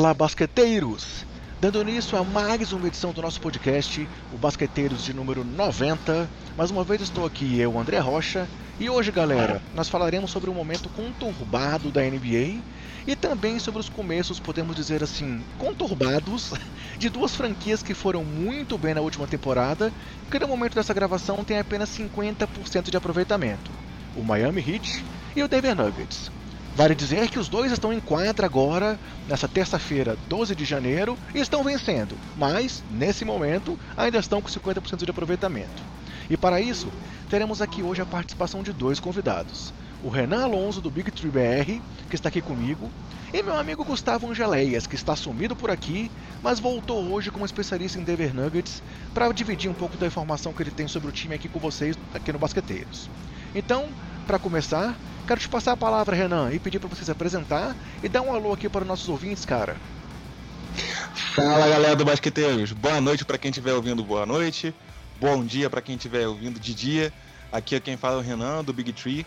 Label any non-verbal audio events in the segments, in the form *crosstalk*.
Fala basqueteiros! Dando início a mais uma edição do nosso podcast, o Basqueteiros de número 90. Mais uma vez estou aqui, eu, André Rocha, e hoje, galera, nós falaremos sobre um momento conturbado da NBA e também sobre os começos, podemos dizer assim, conturbados de duas franquias que foram muito bem na última temporada, que no momento dessa gravação tem apenas 50% de aproveitamento: o Miami Heat e o Denver Nuggets. Vale dizer que os dois estão em quadra agora, nessa terça-feira, 12 de janeiro, e estão vencendo, mas, nesse momento, ainda estão com 50% de aproveitamento. E para isso, teremos aqui hoje a participação de dois convidados. O Renan Alonso, do Big Tree BR, que está aqui comigo, e meu amigo Gustavo Angeleias, que está sumido por aqui, mas voltou hoje como especialista em Denver Nuggets para dividir um pouco da informação que ele tem sobre o time aqui com vocês, aqui no Basqueteiros. Então, para começar, Quero te passar a palavra, Renan, e pedir para você se apresentar e dar um alô aqui para os nossos ouvintes, cara. Fala, galera do Basqueteiros. Boa noite para quem estiver ouvindo, boa noite. Bom dia para quem estiver ouvindo de dia. Aqui é quem fala é o Renan, do Big Tree.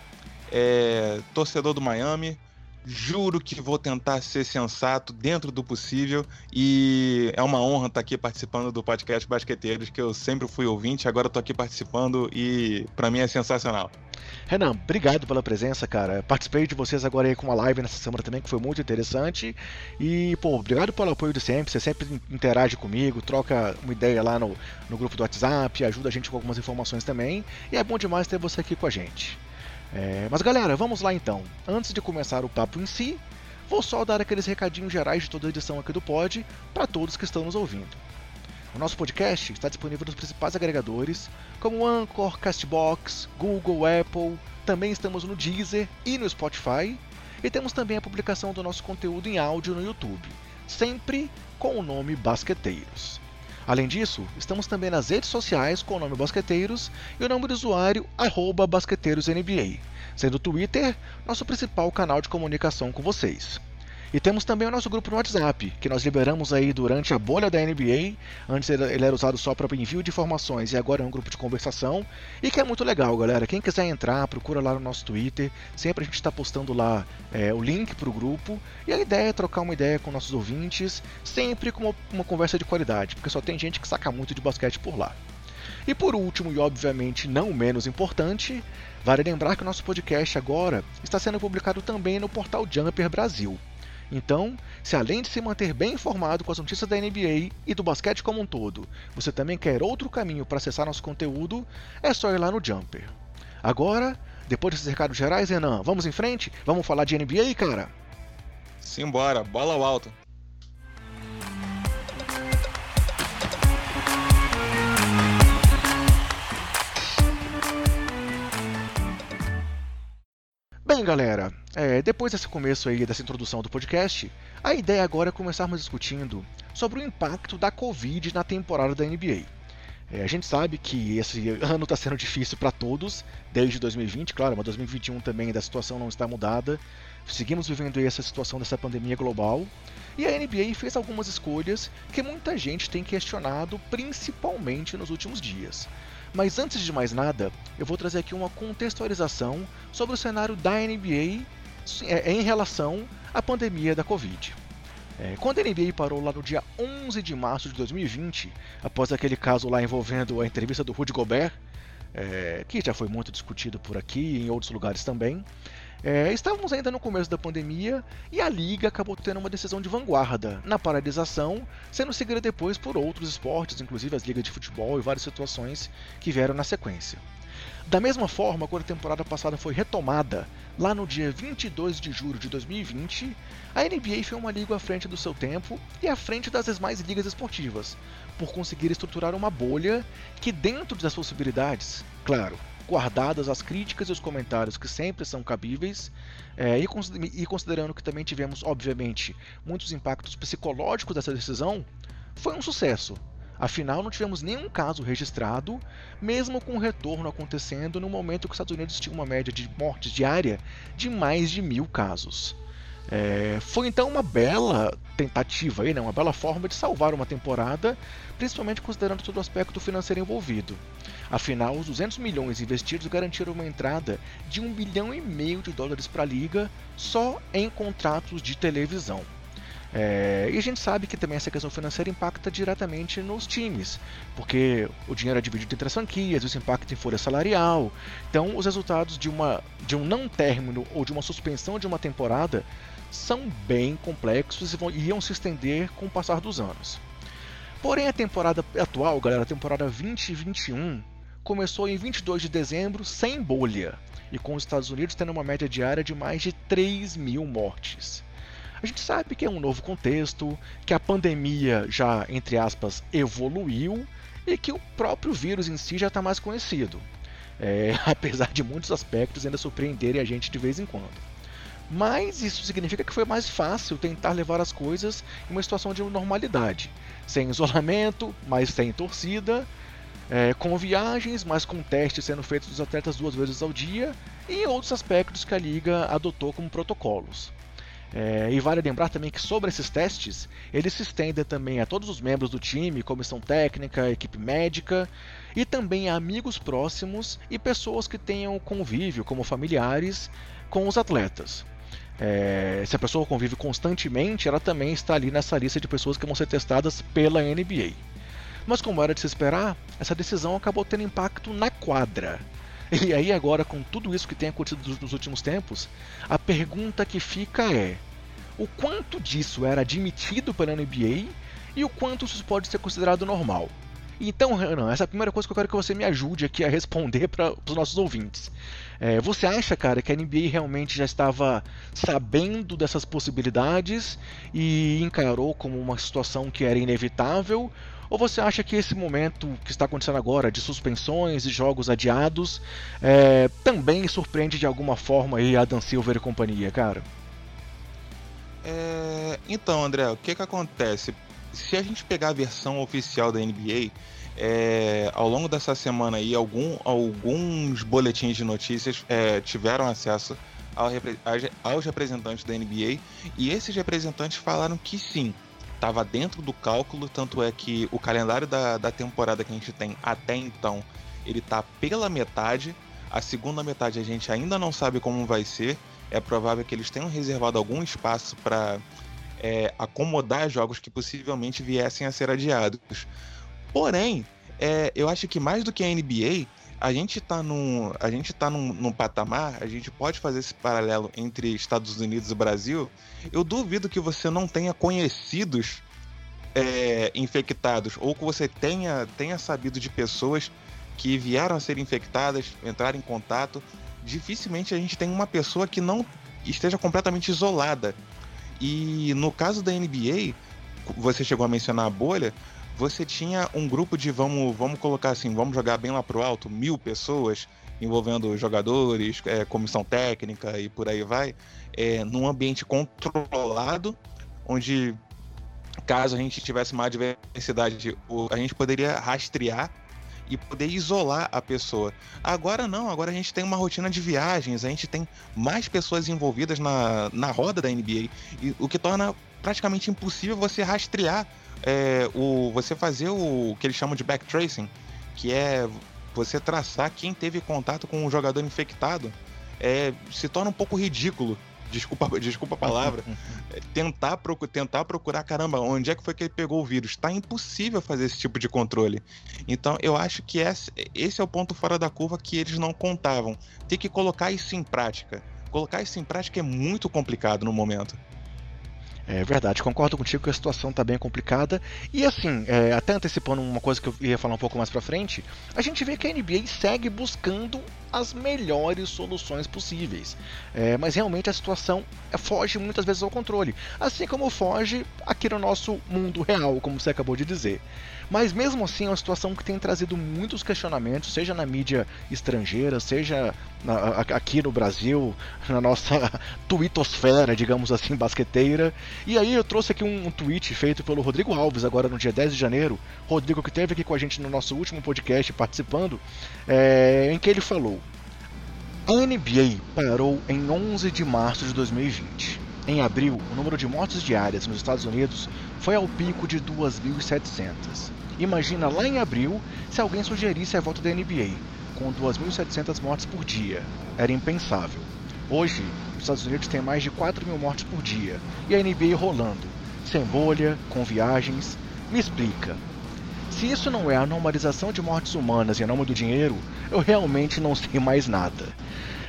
É, torcedor do Miami. Juro que vou tentar ser sensato dentro do possível e é uma honra estar aqui participando do podcast Basqueteiros, que eu sempre fui ouvinte, agora estou aqui participando e para mim é sensacional. Renan, obrigado pela presença, cara. Participei de vocês agora aí com uma live nessa semana também, que foi muito interessante. E, pô, obrigado pelo apoio de sempre. Você sempre interage comigo, troca uma ideia lá no, no grupo do WhatsApp, ajuda a gente com algumas informações também. E é bom demais ter você aqui com a gente. É, mas galera, vamos lá então. Antes de começar o papo em si, vou só dar aqueles recadinhos gerais de toda a edição aqui do Pod para todos que estão nos ouvindo. O nosso podcast está disponível nos principais agregadores, como Anchor, Castbox, Google, Apple. Também estamos no Deezer e no Spotify. E temos também a publicação do nosso conteúdo em áudio no YouTube, sempre com o nome Basqueteiros. Além disso, estamos também nas redes sociais com o nome Basqueteiros e o nome do usuário BasqueteirosNBA, sendo o Twitter nosso principal canal de comunicação com vocês. E temos também o nosso grupo no WhatsApp, que nós liberamos aí durante a bolha da NBA. Antes ele era usado só para envio de informações e agora é um grupo de conversação. E que é muito legal, galera. Quem quiser entrar, procura lá no nosso Twitter. Sempre a gente está postando lá é, o link para o grupo. E a ideia é trocar uma ideia com nossos ouvintes, sempre com uma, uma conversa de qualidade, porque só tem gente que saca muito de basquete por lá. E por último, e obviamente não menos importante, vale lembrar que o nosso podcast agora está sendo publicado também no portal Jumper Brasil. Então, se além de se manter bem informado com as notícias da NBA e do basquete como um todo, você também quer outro caminho para acessar nosso conteúdo, é só ir lá no Jumper. Agora, depois desses recados gerais, Renan, vamos em frente? Vamos falar de NBA, cara? Simbora, bola ao alto. Bem, galera, é, depois desse começo aí, dessa introdução do podcast, a ideia agora é começarmos discutindo sobre o impacto da Covid na temporada da NBA. É, a gente sabe que esse ano está sendo difícil para todos, desde 2020, claro, mas 2021 também a situação não está mudada. Seguimos vivendo essa situação dessa pandemia global. E a NBA fez algumas escolhas que muita gente tem questionado, principalmente nos últimos dias. Mas antes de mais nada, eu vou trazer aqui uma contextualização sobre o cenário da NBA é, em relação à pandemia da Covid. É, quando a NBA parou lá no dia 11 de março de 2020, após aquele caso lá envolvendo a entrevista do Rudy Gobert, é, que já foi muito discutido por aqui e em outros lugares também, é, estávamos ainda no começo da pandemia e a liga acabou tendo uma decisão de vanguarda na paralisação, sendo seguida depois por outros esportes, inclusive as ligas de futebol e várias situações que vieram na sequência. Da mesma forma, quando a temporada passada foi retomada, lá no dia 22 de julho de 2020, a NBA foi uma liga à frente do seu tempo e à frente das demais ligas esportivas, por conseguir estruturar uma bolha que, dentro das possibilidades, claro, guardadas as críticas e os comentários que sempre são cabíveis, é, e, considerando que também tivemos, obviamente, muitos impactos psicológicos dessa decisão, foi um sucesso. Afinal, não tivemos nenhum caso registrado, mesmo com o retorno acontecendo no momento que os Estados Unidos tinham uma média de mortes diária de mais de mil casos. É, foi então uma bela tentativa, aí, né, uma bela forma de salvar uma temporada, principalmente considerando todo o aspecto financeiro envolvido. Afinal, os 200 milhões investidos garantiram uma entrada de 1 bilhão e meio de dólares para a liga só em contratos de televisão. É, e a gente sabe que também essa questão financeira impacta diretamente nos times, porque o dinheiro é dividido entre as franquias, isso impacta em folha salarial. Então, os resultados de, uma, de um não término ou de uma suspensão de uma temporada são bem complexos e vão, iam se estender com o passar dos anos. Porém, a temporada atual, galera, a temporada 2021, começou em 22 de dezembro sem bolha, e com os Estados Unidos tendo uma média diária de mais de 3 mil mortes. A gente sabe que é um novo contexto, que a pandemia já, entre aspas, evoluiu e que o próprio vírus em si já está mais conhecido. É, *laughs* apesar de muitos aspectos ainda surpreenderem a gente de vez em quando. Mas isso significa que foi mais fácil tentar levar as coisas em uma situação de normalidade, sem isolamento, mas sem torcida, é, com viagens, mas com testes sendo feitos dos atletas duas vezes ao dia e outros aspectos que a liga adotou como protocolos. É, e vale lembrar também que sobre esses testes, eles se estendem também a todos os membros do time, comissão técnica, equipe médica e também a amigos próximos e pessoas que tenham convívio, como familiares, com os atletas. É, se a pessoa convive constantemente, ela também está ali nessa lista de pessoas que vão ser testadas pela NBA. Mas como era de se esperar, essa decisão acabou tendo impacto na quadra. E aí agora, com tudo isso que tem acontecido nos últimos tempos, a pergunta que fica é: o quanto disso era admitido pela NBA e o quanto isso pode ser considerado normal? Então, Renan, essa é a primeira coisa que eu quero que você me ajude aqui a responder para os nossos ouvintes. É, você acha, cara, que a NBA realmente já estava sabendo dessas possibilidades e encarou como uma situação que era inevitável? Ou você acha que esse momento que está acontecendo agora, de suspensões e jogos adiados, é, também surpreende de alguma forma aí a Dan Silver e companhia, cara? É, então, André, o que que acontece? Se a gente pegar a versão oficial da NBA, é, ao longo dessa semana aí, algum, alguns boletins de notícias é, tiveram acesso ao, aos representantes da NBA e esses representantes falaram que sim, estava dentro do cálculo, tanto é que o calendário da, da temporada que a gente tem até então, ele tá pela metade, a segunda metade a gente ainda não sabe como vai ser, é provável que eles tenham reservado algum espaço para é, acomodar jogos que possivelmente viessem a ser adiados. Porém, é, eu acho que mais do que a NBA, a gente está num, a gente tá num, num, patamar, a gente pode fazer esse paralelo entre Estados Unidos e Brasil. Eu duvido que você não tenha conhecidos é, infectados ou que você tenha, tenha sabido de pessoas que vieram a ser infectadas, entraram em contato. Dificilmente a gente tem uma pessoa que não esteja completamente isolada. E no caso da NBA, você chegou a mencionar a bolha, você tinha um grupo de, vamos, vamos colocar assim, vamos jogar bem lá pro alto, mil pessoas, envolvendo jogadores, é, comissão técnica e por aí vai, é, num ambiente controlado, onde caso a gente tivesse uma adversidade, a gente poderia rastrear e poder isolar a pessoa. Agora não, agora a gente tem uma rotina de viagens, a gente tem mais pessoas envolvidas na, na roda da NBA, e, o que torna praticamente impossível você rastrear é, o, você fazer o que eles chamam de backtracing, que é você traçar quem teve contato com um jogador infectado, é, se torna um pouco ridículo. Desculpa, desculpa a palavra. É, tentar, procu tentar procurar, caramba, onde é que foi que ele pegou o vírus? Está impossível fazer esse tipo de controle. Então, eu acho que esse, esse é o ponto fora da curva que eles não contavam. Tem que colocar isso em prática. Colocar isso em prática é muito complicado no momento. É verdade, concordo contigo que a situação está bem complicada. E assim, é, até antecipando uma coisa que eu ia falar um pouco mais pra frente, a gente vê que a NBA segue buscando as melhores soluções possíveis. É, mas realmente a situação foge muitas vezes ao controle. Assim como foge aqui no nosso mundo real, como você acabou de dizer. Mas mesmo assim é uma situação que tem trazido muitos questionamentos, seja na mídia estrangeira, seja na, aqui no Brasil, na nossa *laughs* twittosfera, digamos assim, basqueteira. E aí eu trouxe aqui um, um tweet feito pelo Rodrigo Alves, agora no dia 10 de janeiro. Rodrigo que esteve aqui com a gente no nosso último podcast participando, é, em que ele falou: A NBA parou em 11 de março de 2020. Em abril, o número de mortes diárias nos Estados Unidos foi ao pico de 2.700. Imagina lá em abril se alguém sugerisse a volta da NBA, com 2.700 mortes por dia. Era impensável. Hoje, os Estados Unidos têm mais de 4 mil mortes por dia e a NBA rolando. sem bolha, com viagens. Me explica. Se isso não é a normalização de mortes humanas em nome do dinheiro, eu realmente não sei mais nada.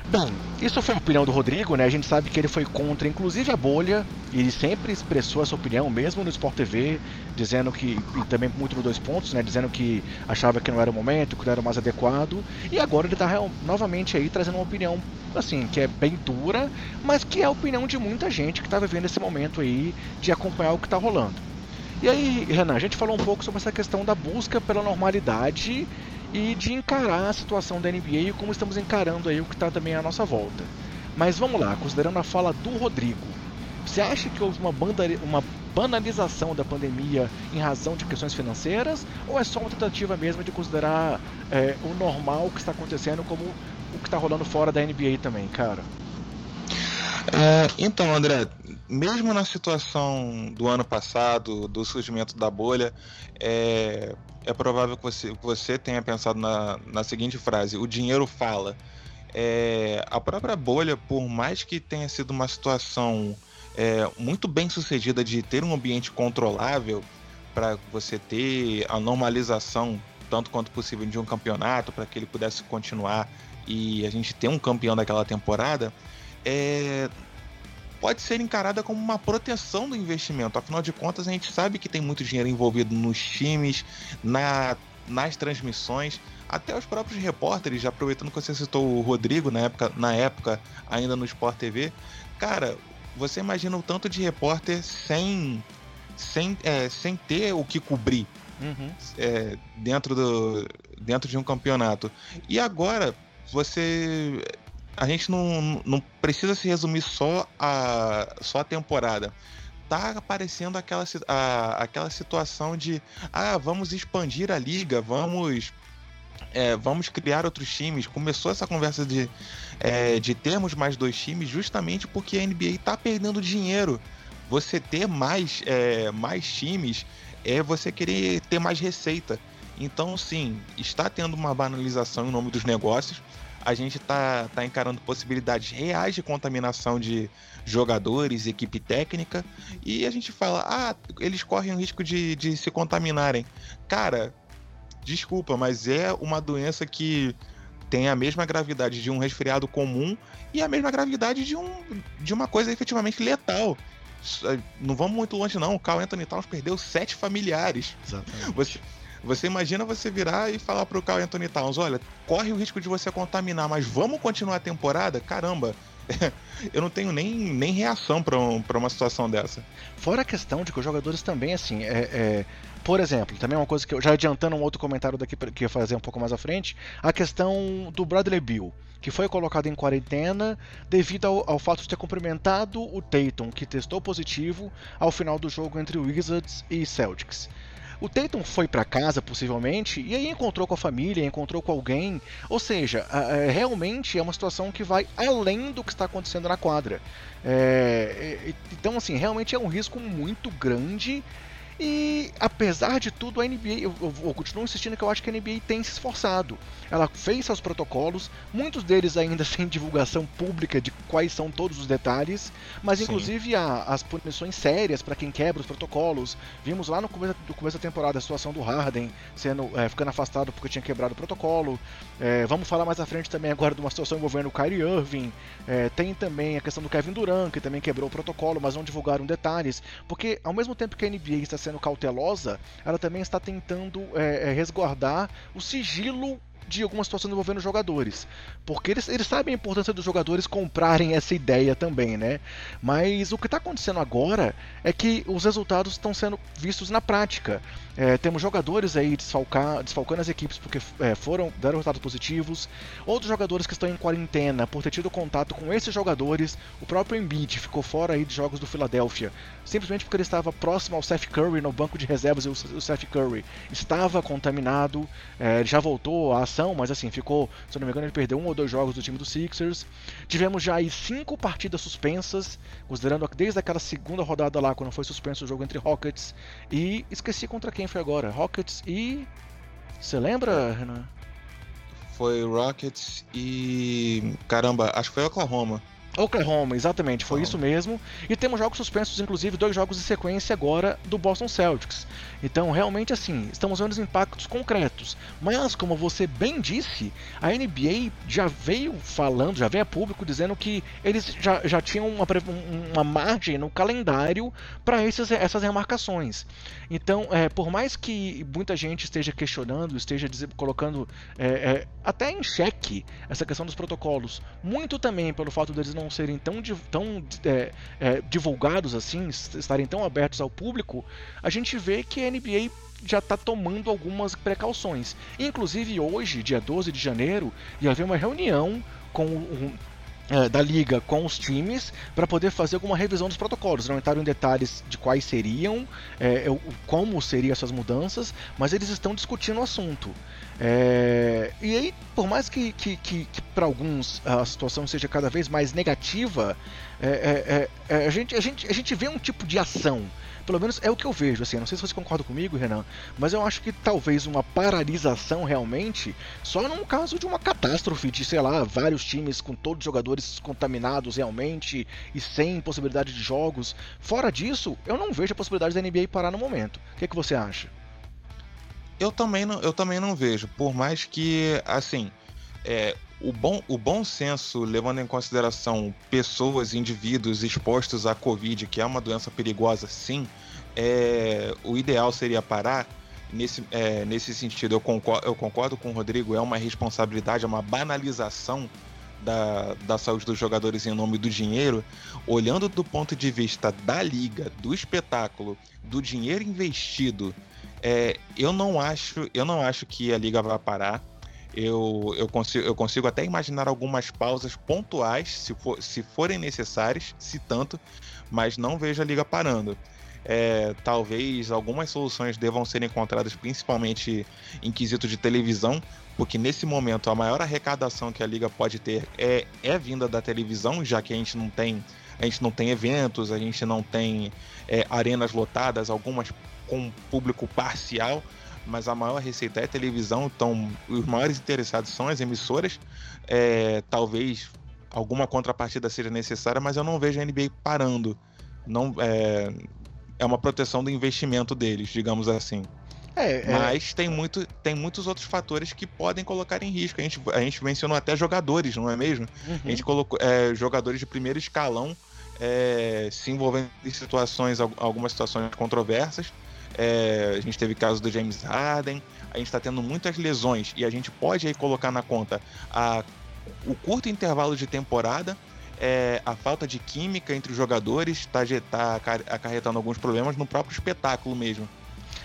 Bom, isso foi a opinião do Rodrigo, né? A gente sabe que ele foi contra, inclusive, a bolha. E ele sempre expressou essa opinião, mesmo no Sport TV, dizendo que, e também muito no dois pontos, né? Dizendo que achava que não era o momento, que não era o mais adequado. E agora ele está novamente aí trazendo uma opinião, assim, que é bem dura, mas que é a opinião de muita gente que está vivendo esse momento aí de acompanhar o que está rolando. E aí, Renan, a gente falou um pouco sobre essa questão da busca pela normalidade e de encarar a situação da NBA e como estamos encarando aí o que está também à nossa volta. Mas vamos lá, considerando a fala do Rodrigo, você acha que houve uma, banda, uma banalização da pandemia em razão de questões financeiras ou é só uma tentativa mesmo de considerar é, o normal que está acontecendo como o que está rolando fora da NBA também, cara? É, então, André, mesmo na situação do ano passado, do surgimento da bolha, é, é provável que você, você tenha pensado na, na seguinte frase: o dinheiro fala. É, a própria bolha, por mais que tenha sido uma situação é, muito bem sucedida de ter um ambiente controlável para você ter a normalização tanto quanto possível de um campeonato para que ele pudesse continuar e a gente ter um campeão daquela temporada, é, pode ser encarada como uma proteção do investimento. Afinal de contas, a gente sabe que tem muito dinheiro envolvido nos times, na, nas transmissões, até os próprios repórteres, aproveitando que você citou o Rodrigo na época, na época ainda no Sport TV. Cara, você imagina o tanto de repórter sem, sem, é, sem ter o que cobrir uhum. é, dentro, do, dentro de um campeonato. E agora você a gente não, não precisa se resumir só a, só a temporada. Tá aparecendo aquela, a, aquela situação de ah, vamos expandir a liga, vamos é, vamos criar outros times. Começou essa conversa de, é, de termos mais dois times justamente porque a NBA está perdendo dinheiro. Você ter mais, é, mais times é você querer ter mais receita. Então, sim, está tendo uma banalização em nome dos negócios a gente tá, tá encarando possibilidades reais de contaminação de jogadores, equipe técnica, e a gente fala, ah, eles correm o risco de, de se contaminarem. Cara, desculpa, mas é uma doença que tem a mesma gravidade de um resfriado comum e a mesma gravidade de, um, de uma coisa efetivamente letal. Não vamos muito longe, não. O Carl Anthony Towns perdeu sete familiares. Exatamente. Você, você imagina você virar e falar pro Carl Anthony Towns, olha, corre o risco de você contaminar, mas vamos continuar a temporada? Caramba, *laughs* eu não tenho nem, nem reação para um, uma situação dessa. Fora a questão de que os jogadores também, assim, é, é, por exemplo, também uma coisa que eu já adiantando um outro comentário daqui que eu ia fazer um pouco mais à frente, a questão do Bradley Bill. Que foi colocado em quarentena devido ao, ao fato de ter cumprimentado o Tatum, que testou positivo ao final do jogo entre Wizards e Celtics. O Tatum foi para casa, possivelmente, e aí encontrou com a família, encontrou com alguém. Ou seja, realmente é uma situação que vai além do que está acontecendo na quadra. É, então, assim, realmente é um risco muito grande e apesar de tudo, a NBA, eu, eu, eu, continuo insistindo que eu acho que a NBA tem se esforçado. Ela fez seus protocolos, muitos deles ainda *laughs* sem divulgação pública de quais são todos os detalhes, mas Sim. inclusive há as punições sérias para quem quebra os protocolos. Vimos lá no começo, no começo da temporada a situação do Harden sendo é, ficando afastado porque tinha quebrado o protocolo. É, vamos falar mais à frente também agora de uma situação envolvendo o Kyrie Irving. É, tem também a questão do Kevin Durant, que também quebrou o protocolo, mas não divulgaram detalhes, porque ao mesmo tempo que a NBA está sendo cautelosa, ela também está tentando é, resguardar o sigilo de alguma situação envolvendo jogadores. Porque eles, eles sabem a importância dos jogadores comprarem essa ideia também, né? Mas o que está acontecendo agora é que os resultados estão sendo vistos na prática. É, temos jogadores aí desfalcar, desfalcando as equipes porque é, foram deram resultados positivos. Outros jogadores que estão em quarentena por ter tido contato com esses jogadores. O próprio Embiid ficou fora aí de jogos do Philadelphia, simplesmente porque ele estava próximo ao Seth Curry no banco de reservas e o, Seth Curry estava contaminado. É, ele já voltou à mas assim ficou, se não me engano, ele perdeu um ou dois jogos do time do Sixers. Tivemos já aí cinco partidas suspensas, considerando desde aquela segunda rodada lá quando foi suspenso o jogo entre Rockets e esqueci contra quem foi agora? Rockets e. Você lembra, Renan? Foi Rockets e. Caramba, acho que foi Oklahoma. Oklahoma, exatamente, foi isso mesmo. E temos jogos suspensos, inclusive dois jogos de sequência agora do Boston Celtics. Então, realmente, assim, estamos vendo os impactos concretos. Mas, como você bem disse, a NBA já veio falando, já veio a público dizendo que eles já, já tinham uma, uma margem no calendário para essas remarcações. Então, é, por mais que muita gente esteja questionando, esteja colocando é, é, até em xeque essa questão dos protocolos, muito também pelo fato deles não serem tão, tão é, é, divulgados assim, estarem tão abertos ao público, a gente vê que a NBA já está tomando algumas precauções. Inclusive hoje, dia 12 de janeiro, ia haver uma reunião com um, é, da liga com os times para poder fazer alguma revisão dos protocolos. Não entraram em detalhes de quais seriam, é, como seriam essas mudanças, mas eles estão discutindo o assunto. É, e aí, por mais que, que, que, que para alguns a situação seja cada vez mais negativa, é, é, é, a, gente, a, gente, a gente vê um tipo de ação pelo menos é o que eu vejo, assim. Não sei se você concorda comigo, Renan, mas eu acho que talvez uma paralisação realmente só num caso de uma catástrofe de, sei lá, vários times com todos os jogadores contaminados realmente e sem possibilidade de jogos. Fora disso, eu não vejo a possibilidade da NBA parar no momento. O que, é que você acha? Eu também não, eu também não vejo, por mais que, assim, é, o bom, o bom senso, levando em consideração pessoas, indivíduos expostos à Covid, que é uma doença perigosa, sim, é, o ideal seria parar. Nesse, é, nesse sentido, eu concordo, eu concordo com o Rodrigo, é uma responsabilidade, é uma banalização da, da saúde dos jogadores em nome do dinheiro, olhando do ponto de vista da liga, do espetáculo, do dinheiro investido, é, eu não acho, eu não acho que a liga vai parar eu, eu, consigo, eu consigo até imaginar algumas pausas pontuais, se, for, se forem necessárias, se tanto, mas não vejo a liga parando. É, talvez algumas soluções devam ser encontradas principalmente em quesito de televisão, porque nesse momento a maior arrecadação que a liga pode ter é, é vinda da televisão, já que a gente não tem a gente não tem eventos, a gente não tem é, arenas lotadas, algumas com público parcial mas a maior receita é televisão, então os maiores interessados são as emissoras. É, talvez alguma contrapartida seja necessária, mas eu não vejo a NBA parando. Não é, é uma proteção do investimento deles, digamos assim. É, é... Mas tem, muito, tem muitos outros fatores que podem colocar em risco. A gente, a gente mencionou até jogadores, não é mesmo? Uhum. A gente colocou é, jogadores de primeiro escalão é, se envolvendo em situações, algumas situações controversas. É, a gente teve casos do James Harden, a gente está tendo muitas lesões e a gente pode aí colocar na conta a, o curto intervalo de temporada, é, a falta de química entre os jogadores está tá acarretando alguns problemas no próprio espetáculo mesmo.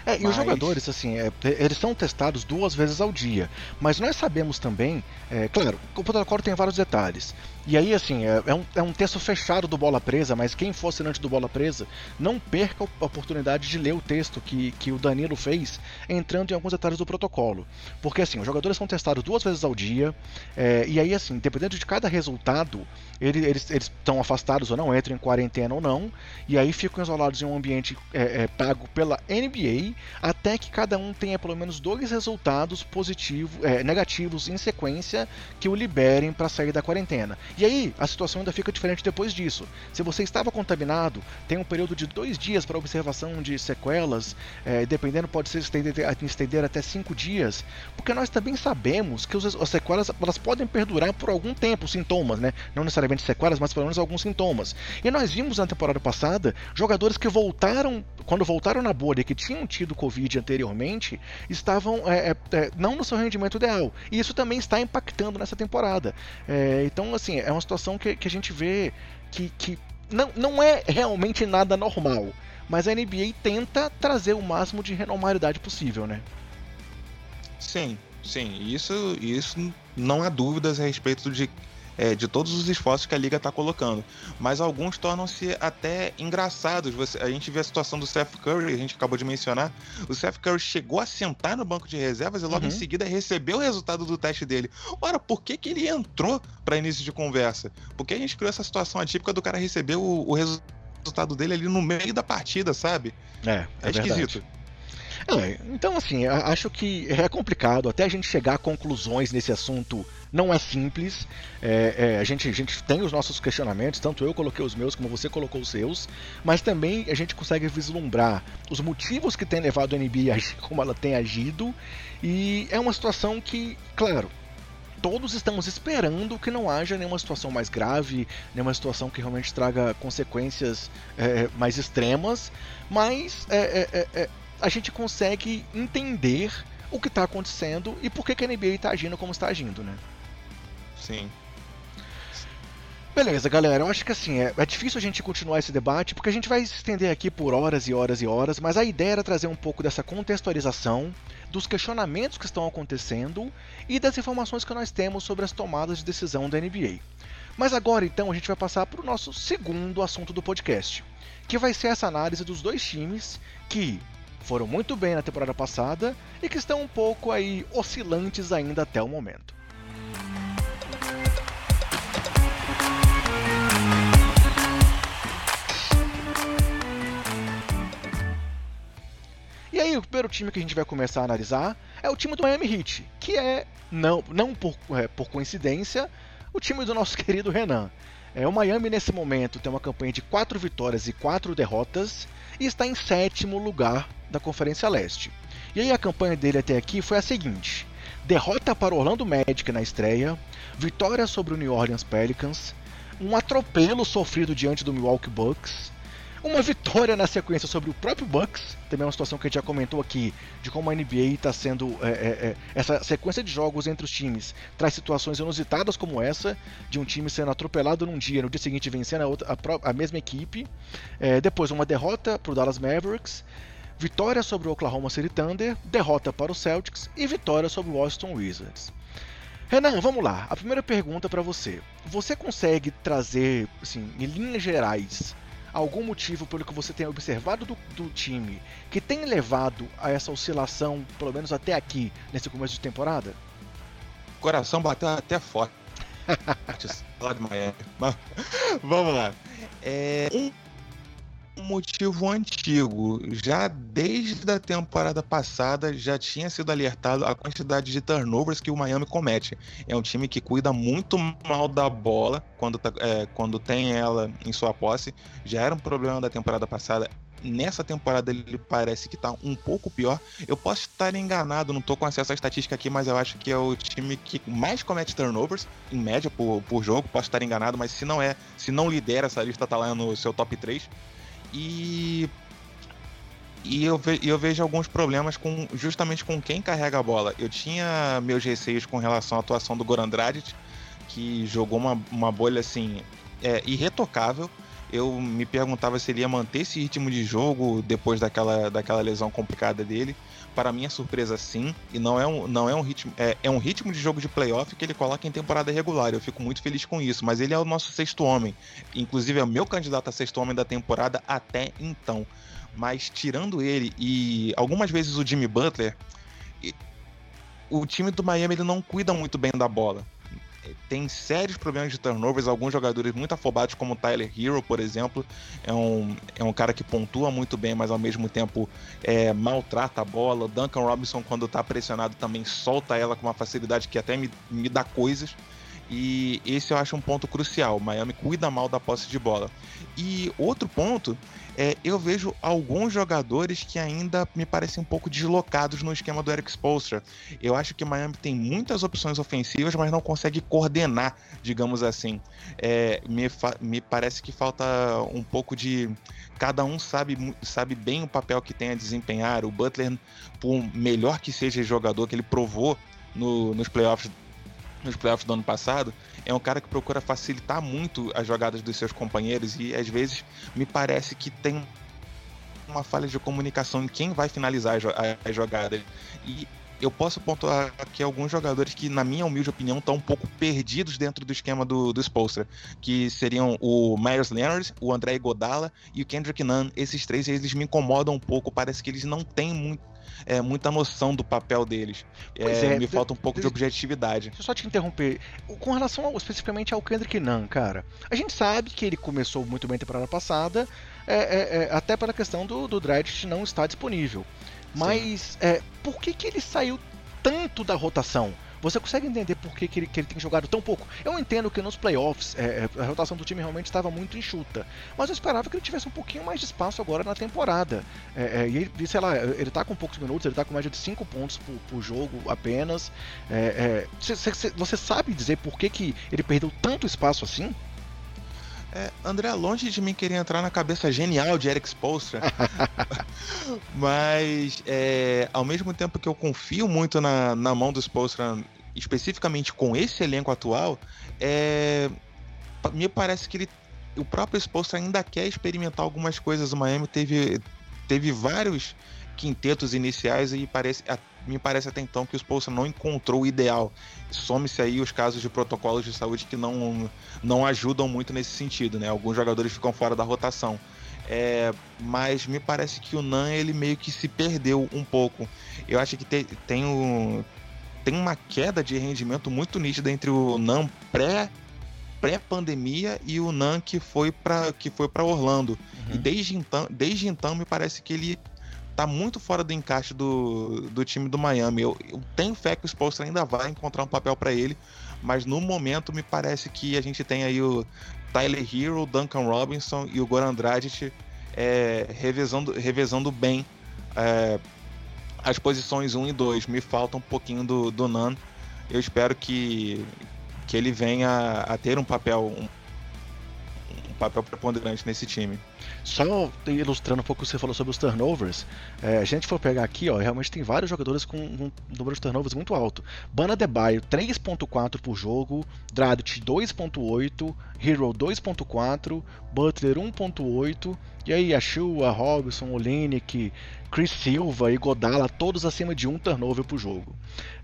É, mas... e os jogadores, assim, é, eles são testados duas vezes ao dia. Mas nós sabemos também, é, claro, o protocolo tem vários detalhes. E aí, assim, é, é, um, é um texto fechado do Bola Presa, mas quem for assinante do Bola Presa, não perca a oportunidade de ler o texto que, que o Danilo fez, entrando em alguns detalhes do protocolo. Porque, assim, os jogadores são testados duas vezes ao dia, é, e aí, assim, dependendo de cada resultado, ele, eles estão afastados ou não, entram em quarentena ou não, e aí ficam isolados em um ambiente é, é, pago pela NBA, até que cada um tenha pelo menos dois resultados positivos, é, negativos em sequência que o liberem para sair da quarentena. E aí, a situação ainda fica diferente depois disso. Se você estava contaminado, tem um período de dois dias para observação de sequelas, é, dependendo, pode ser estender, estender, até cinco dias, porque nós também sabemos que as sequelas elas podem perdurar por algum tempo, sintomas, né? Não necessariamente sequelas, mas pelo menos alguns sintomas. E nós vimos na temporada passada jogadores que voltaram, quando voltaram na bolha, que tinham tido Covid anteriormente, estavam é, é, é não no seu rendimento ideal. E isso também está impactando nessa temporada. É, então, assim, é uma situação que, que a gente vê que, que não, não é realmente nada normal. Mas a NBA tenta trazer o máximo de normalidade possível, né? Sim, sim. Isso, isso não há dúvidas a respeito de é, de todos os esforços que a liga está colocando. Mas alguns tornam-se até engraçados. Você, a gente vê a situação do Seth Curry, a gente acabou de mencionar. O Seth Curry chegou a sentar no banco de reservas e logo uhum. em seguida recebeu o resultado do teste dele. Ora, por que, que ele entrou para início de conversa? Porque a gente criou essa situação atípica do cara receber o, o resultado dele ali no meio da partida, sabe? É, é, é esquisito. É, então, assim, acho que é complicado. Até a gente chegar a conclusões nesse assunto não é simples. É, é, a, gente, a gente tem os nossos questionamentos, tanto eu coloquei os meus como você colocou os seus, mas também a gente consegue vislumbrar os motivos que tem levado a NBA a agir *laughs* como ela tem agido. E é uma situação que, claro, todos estamos esperando que não haja nenhuma situação mais grave, nenhuma situação que realmente traga consequências é, mais extremas, mas é, é, é, é a gente consegue entender o que está acontecendo e por que, que a NBA está agindo como está agindo, né? Sim. Beleza, galera. Eu acho que assim, é, é, difícil a gente continuar esse debate, porque a gente vai se estender aqui por horas e horas e horas, mas a ideia era trazer um pouco dessa contextualização, dos questionamentos que estão acontecendo e das informações que nós temos sobre as tomadas de decisão da NBA. Mas agora então a gente vai passar para o nosso segundo assunto do podcast, que vai ser essa análise dos dois times que foram muito bem na temporada passada e que estão um pouco aí oscilantes ainda até o momento. E aí, o primeiro time que a gente vai começar a analisar é o time do Miami Heat, que é, não, não por, é, por coincidência, o time do nosso *laughs* querido Renan. É, o Miami, nesse momento, tem uma campanha de 4 vitórias e 4 derrotas e está em sétimo lugar da Conferência Leste. E aí a campanha dele até aqui foi a seguinte: derrota para o Orlando Magic na estreia, vitória sobre o New Orleans Pelicans, um atropelo sofrido diante do Milwaukee Bucks, uma vitória na sequência sobre o próprio Bucks, também é uma situação que a gente já comentou aqui, de como a NBA está sendo. É, é, é, essa sequência de jogos entre os times traz situações inusitadas como essa, de um time sendo atropelado num dia, no dia seguinte vencendo a, outra, a, a mesma equipe. É, depois, uma derrota para o Dallas Mavericks vitória sobre o Oklahoma City Thunder, derrota para o Celtics e vitória sobre o Washington Wizards. Renan, vamos lá. A primeira pergunta para você. Você consegue trazer, assim, em linhas gerais, algum motivo pelo que você tem observado do, do, time que tem levado a essa oscilação, pelo menos até aqui, nesse começo de temporada? O coração bateu até forte. *laughs* lá de Miami. Vamos lá. É, um motivo antigo. Já desde a temporada passada já tinha sido alertado a quantidade de turnovers que o Miami comete. É um time que cuida muito mal da bola quando, tá, é, quando tem ela em sua posse. Já era um problema da temporada passada. Nessa temporada ele parece que tá um pouco pior. Eu posso estar enganado, não tô com acesso à estatística aqui, mas eu acho que é o time que mais comete turnovers, em média, por, por jogo. Posso estar enganado, mas se não é, se não lidera essa lista, tá lá no seu top 3. E e eu, ve eu vejo alguns problemas com justamente com quem carrega a bola. Eu tinha meus receios com relação à atuação do Goran Dragic, que jogou uma, uma bolha assim é, irretocável. Eu me perguntava se ele ia manter esse ritmo de jogo depois daquela, daquela lesão complicada dele. Para minha surpresa, sim. E não é um, não é um ritmo. É, é um ritmo de jogo de playoff que ele coloca em temporada regular. Eu fico muito feliz com isso. Mas ele é o nosso sexto homem. Inclusive é o meu candidato a sexto homem da temporada até então. Mas tirando ele e algumas vezes o Jimmy Butler, o time do Miami ele não cuida muito bem da bola tem sérios problemas de turnovers, alguns jogadores muito afobados, como o Tyler Hero, por exemplo, é um, é um cara que pontua muito bem, mas ao mesmo tempo é, maltrata a bola. O Duncan Robinson, quando está pressionado, também solta ela com uma facilidade que até me, me dá coisas. E esse eu acho um ponto crucial. Miami cuida mal da posse de bola. E outro ponto é, eu vejo alguns jogadores que ainda me parecem um pouco deslocados no esquema do Eric Spoelstra. Eu acho que Miami tem muitas opções ofensivas, mas não consegue coordenar, digamos assim. É, me, me parece que falta um pouco de cada um sabe, sabe bem o papel que tem a desempenhar. O Butler, por melhor que seja jogador que ele provou no, nos playoffs nos playoffs do ano passado, é um cara que procura facilitar muito as jogadas dos seus companheiros e às vezes me parece que tem uma falha de comunicação em quem vai finalizar as jogadas. E eu posso pontuar aqui alguns jogadores que, na minha humilde opinião, estão um pouco perdidos dentro do esquema do, do Spolstra, que seriam o Myers Leonard, o André Godala e o Kendrick Nunn. Esses três, eles me incomodam um pouco, parece que eles não têm muito é, muita noção do papel deles. É, é, me falta um pouco de, de objetividade. Deixa eu só te interromper. Com relação ao, especificamente ao Kendrick Nunn, cara, a gente sabe que ele começou muito bem a temporada passada, é, é, é até pela questão do, do não estar disponível. Mas é, por que, que ele saiu tanto da rotação? Você consegue entender por que, que, ele, que ele tem jogado tão pouco? Eu entendo que nos playoffs é, é, a rotação do time realmente estava muito enxuta, mas eu esperava que ele tivesse um pouquinho mais de espaço agora na temporada. É, é, e ele, sei lá, ele tá com poucos minutos, ele tá com média de 5 pontos por, por, jogo apenas. É, é, você sabe dizer por que, que ele perdeu tanto espaço assim? É, André, longe de mim querer entrar na cabeça genial de Eric Spolstra, *laughs* mas é, ao mesmo tempo que eu confio muito na, na mão do Spolstra, especificamente com esse elenco atual, é, me parece que ele, o próprio Spolstra ainda quer experimentar algumas coisas. O Miami teve, teve vários quintetos iniciais e parece, me parece até então que o Spolstra não encontrou o ideal. Some-se aí os casos de protocolos de saúde que não, não ajudam muito nesse sentido, né? Alguns jogadores ficam fora da rotação. É, mas me parece que o Nan ele meio que se perdeu um pouco. Eu acho que te, tem, o, tem uma queda de rendimento muito nítida entre o Nan pré pré-pandemia e o Nan que foi para que foi para Orlando. Uhum. E desde então, desde então me parece que ele tá muito fora do encaixe do, do time do Miami. Eu, eu tenho fé que o Spolstra ainda vai encontrar um papel para ele, mas no momento me parece que a gente tem aí o Tyler Hero, Duncan Robinson e o Goran Dragic é, revezando, revezando bem é, as posições 1 e 2. Me falta um pouquinho do, do Nan. Eu espero que, que ele venha a ter um papel, um, um papel preponderante nesse time. Só ilustrando um pouco o que você falou sobre os turnovers, é, a gente for pegar aqui, ó, realmente tem vários jogadores com um número de turnovers muito alto. Bana Debaio 3.4 por jogo, Dragic 2.8, Hero 2.4, Butler 1.8, e aí a Shua, Robson, Olenek, Chris Silva e Godala, todos acima de um turnover por jogo.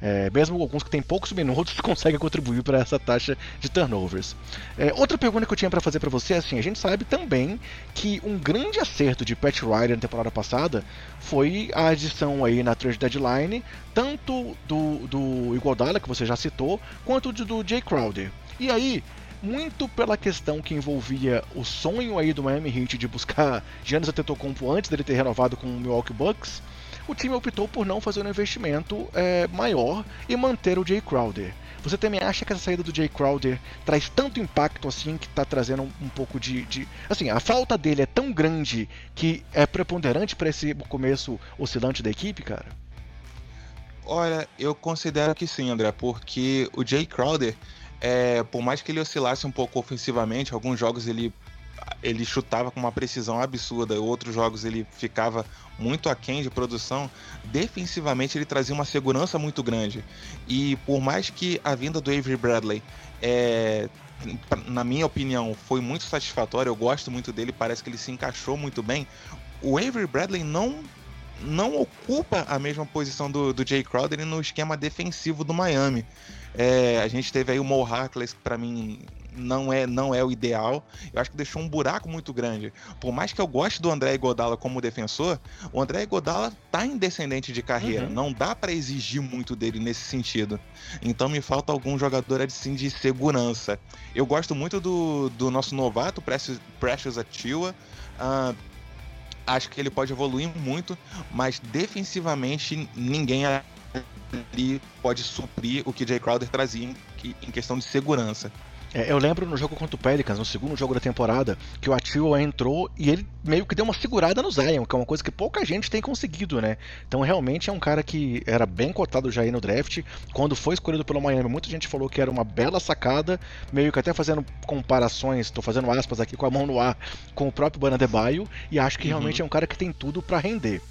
É, mesmo alguns que têm poucos minutos *laughs* conseguem contribuir para essa taxa de turnovers. É, outra pergunta que eu tinha para fazer para você é assim: a gente sabe também que um grande acerto de Pat Riley na temporada passada foi a adição aí na trade deadline, tanto do, do Iguodala, que você já citou, quanto do Jay Crowder. E aí, muito pela questão que envolvia o sonho aí do Miami Heat de buscar Giannis Antetokounmpo antes dele ter renovado com o Milwaukee Bucks, o time optou por não fazer um investimento é, maior e manter o Jay Crowder. Você também acha que essa saída do Jay Crowder traz tanto impacto assim que está trazendo um, pouco de, de, Assim, a falta dele é tão grande que é preponderante para esse começo oscilante da equipe, cara? Olha, eu considero que sim, André, porque o Jay Crowder é, por mais que ele oscilasse um pouco ofensivamente, alguns jogos ele, ele chutava com uma precisão absurda, outros jogos ele ficava muito aquém de produção, defensivamente ele trazia uma segurança muito grande. E por mais que a vinda do Avery Bradley é, na minha opinião, foi muito satisfatória. Eu gosto muito dele, parece que ele se encaixou muito bem. O Avery Bradley não não ocupa a mesma posição do, do Jay Crowder no esquema defensivo do Miami. É, a gente teve aí o Mo Harkless, que pra mim não é, não é o ideal. Eu acho que deixou um buraco muito grande. Por mais que eu goste do André Godala como defensor, o André Godala tá em descendente de carreira. Uhum. Não dá para exigir muito dele nesse sentido. Então me falta algum jogador assim, de segurança. Eu gosto muito do, do nosso novato, Precious, Precious Atua. Uh, acho que ele pode evoluir muito, mas defensivamente ninguém ali pode suprir o que Jay Crowder trazia em, em questão de segurança. É, eu lembro no jogo contra o Pelicans, no segundo jogo da temporada, que o Atua entrou e ele meio que deu uma segurada no Zion, que é uma coisa que pouca gente tem conseguido, né? Então realmente é um cara que era bem cotado já aí no draft. Quando foi escolhido pelo Miami, muita gente falou que era uma bela sacada, meio que até fazendo comparações, estou fazendo aspas aqui com a mão no ar, com o próprio Banadebaio, e acho que realmente uhum. é um cara que tem tudo para render.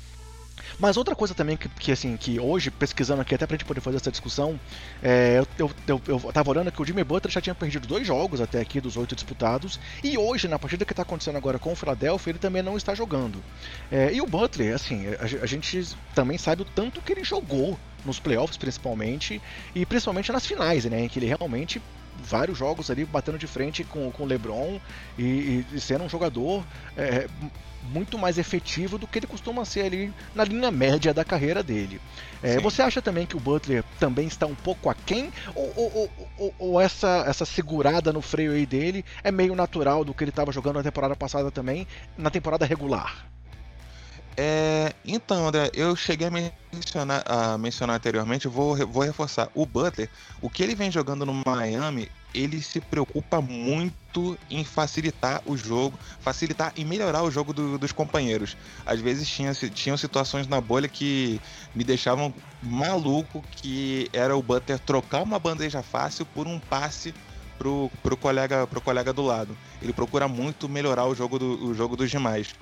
Mas outra coisa também que, que, assim, que hoje, pesquisando aqui, até pra gente poder fazer essa discussão, é, eu, eu, eu, eu tava olhando que o Jimmy Butler já tinha perdido dois jogos até aqui, dos oito disputados, e hoje, na partida que tá acontecendo agora com o Philadelphia, ele também não está jogando. É, e o Butler, assim, a, a gente também sabe o tanto que ele jogou nos playoffs, principalmente, e principalmente nas finais, né, em que ele realmente vários jogos ali batendo de frente com o LeBron e, e, sendo um jogador é, muito mais efetivo do que ele costuma ser ali na linha média da carreira dele. É, você acha também que o Butler também está um pouco aquém? Ou, ou, ou, ou essa, essa segurada no freio aí dele é meio natural do que ele estava jogando na temporada passada também, na temporada regular? É, então, André, eu cheguei a mencionar, a mencionar anteriormente, vou, vou reforçar. O Butler, o que ele vem jogando no Miami, ele se preocupa muito em facilitar o jogo, facilitar e melhorar o jogo do, dos companheiros. Às vezes tinha, tinham situações na bolha que me deixavam maluco, que era o Butler trocar uma bandeja fácil por um passe pro, pro, colega, pro colega do lado. Ele procura muito melhorar o jogo, do, o jogo dos demais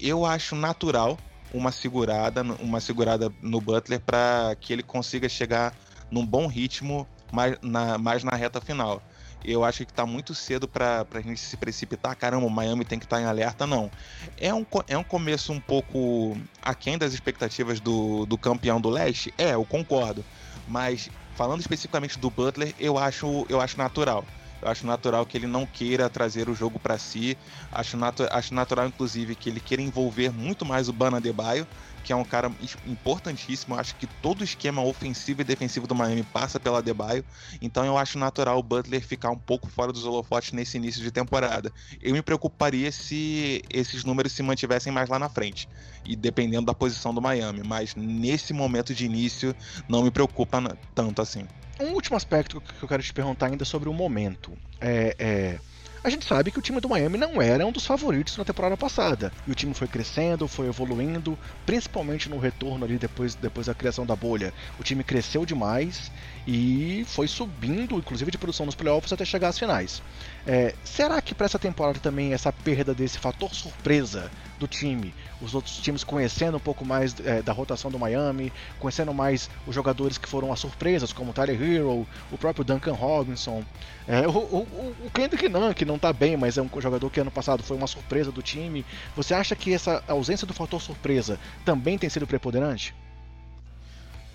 eu acho natural uma segurada, uma segurada no Butler para que ele consiga chegar num bom ritmo mais na, mais na reta final. Eu acho que está muito cedo para a gente se precipitar. Caramba, o Miami tem que estar tá em alerta, não. É um, é um começo um pouco aquém das expectativas do, do campeão do leste? É, eu concordo. Mas falando especificamente do Butler, eu acho, eu acho natural. Eu acho natural que ele não queira trazer o jogo para si. Acho, natu acho natural, inclusive, que ele queira envolver muito mais o Bana Debaio, que é um cara importantíssimo. Eu acho que todo o esquema ofensivo e defensivo do Miami passa pela Debaio. Então eu acho natural o Butler ficar um pouco fora dos holofotes nesse início de temporada. Eu me preocuparia se esses números se mantivessem mais lá na frente. E dependendo da posição do Miami. Mas nesse momento de início, não me preocupa tanto assim um último aspecto que eu quero te perguntar ainda sobre o momento. É, é, a gente sabe que o time do Miami não era um dos favoritos na temporada passada. E o time foi crescendo, foi evoluindo, principalmente no retorno ali depois, depois da criação da bolha. O time cresceu demais e foi subindo, inclusive de produção nos playoffs, até chegar às finais. É, será que para essa temporada também essa perda desse fator surpresa do time, os outros times conhecendo um pouco mais é, da rotação do Miami, conhecendo mais os jogadores que foram as surpresas, como o Tyler Hero, o próprio Duncan Robinson, é, o, o, o Kendrick Nunn, que não está bem, mas é um jogador que ano passado foi uma surpresa do time. Você acha que essa ausência do fator surpresa também tem sido preponderante?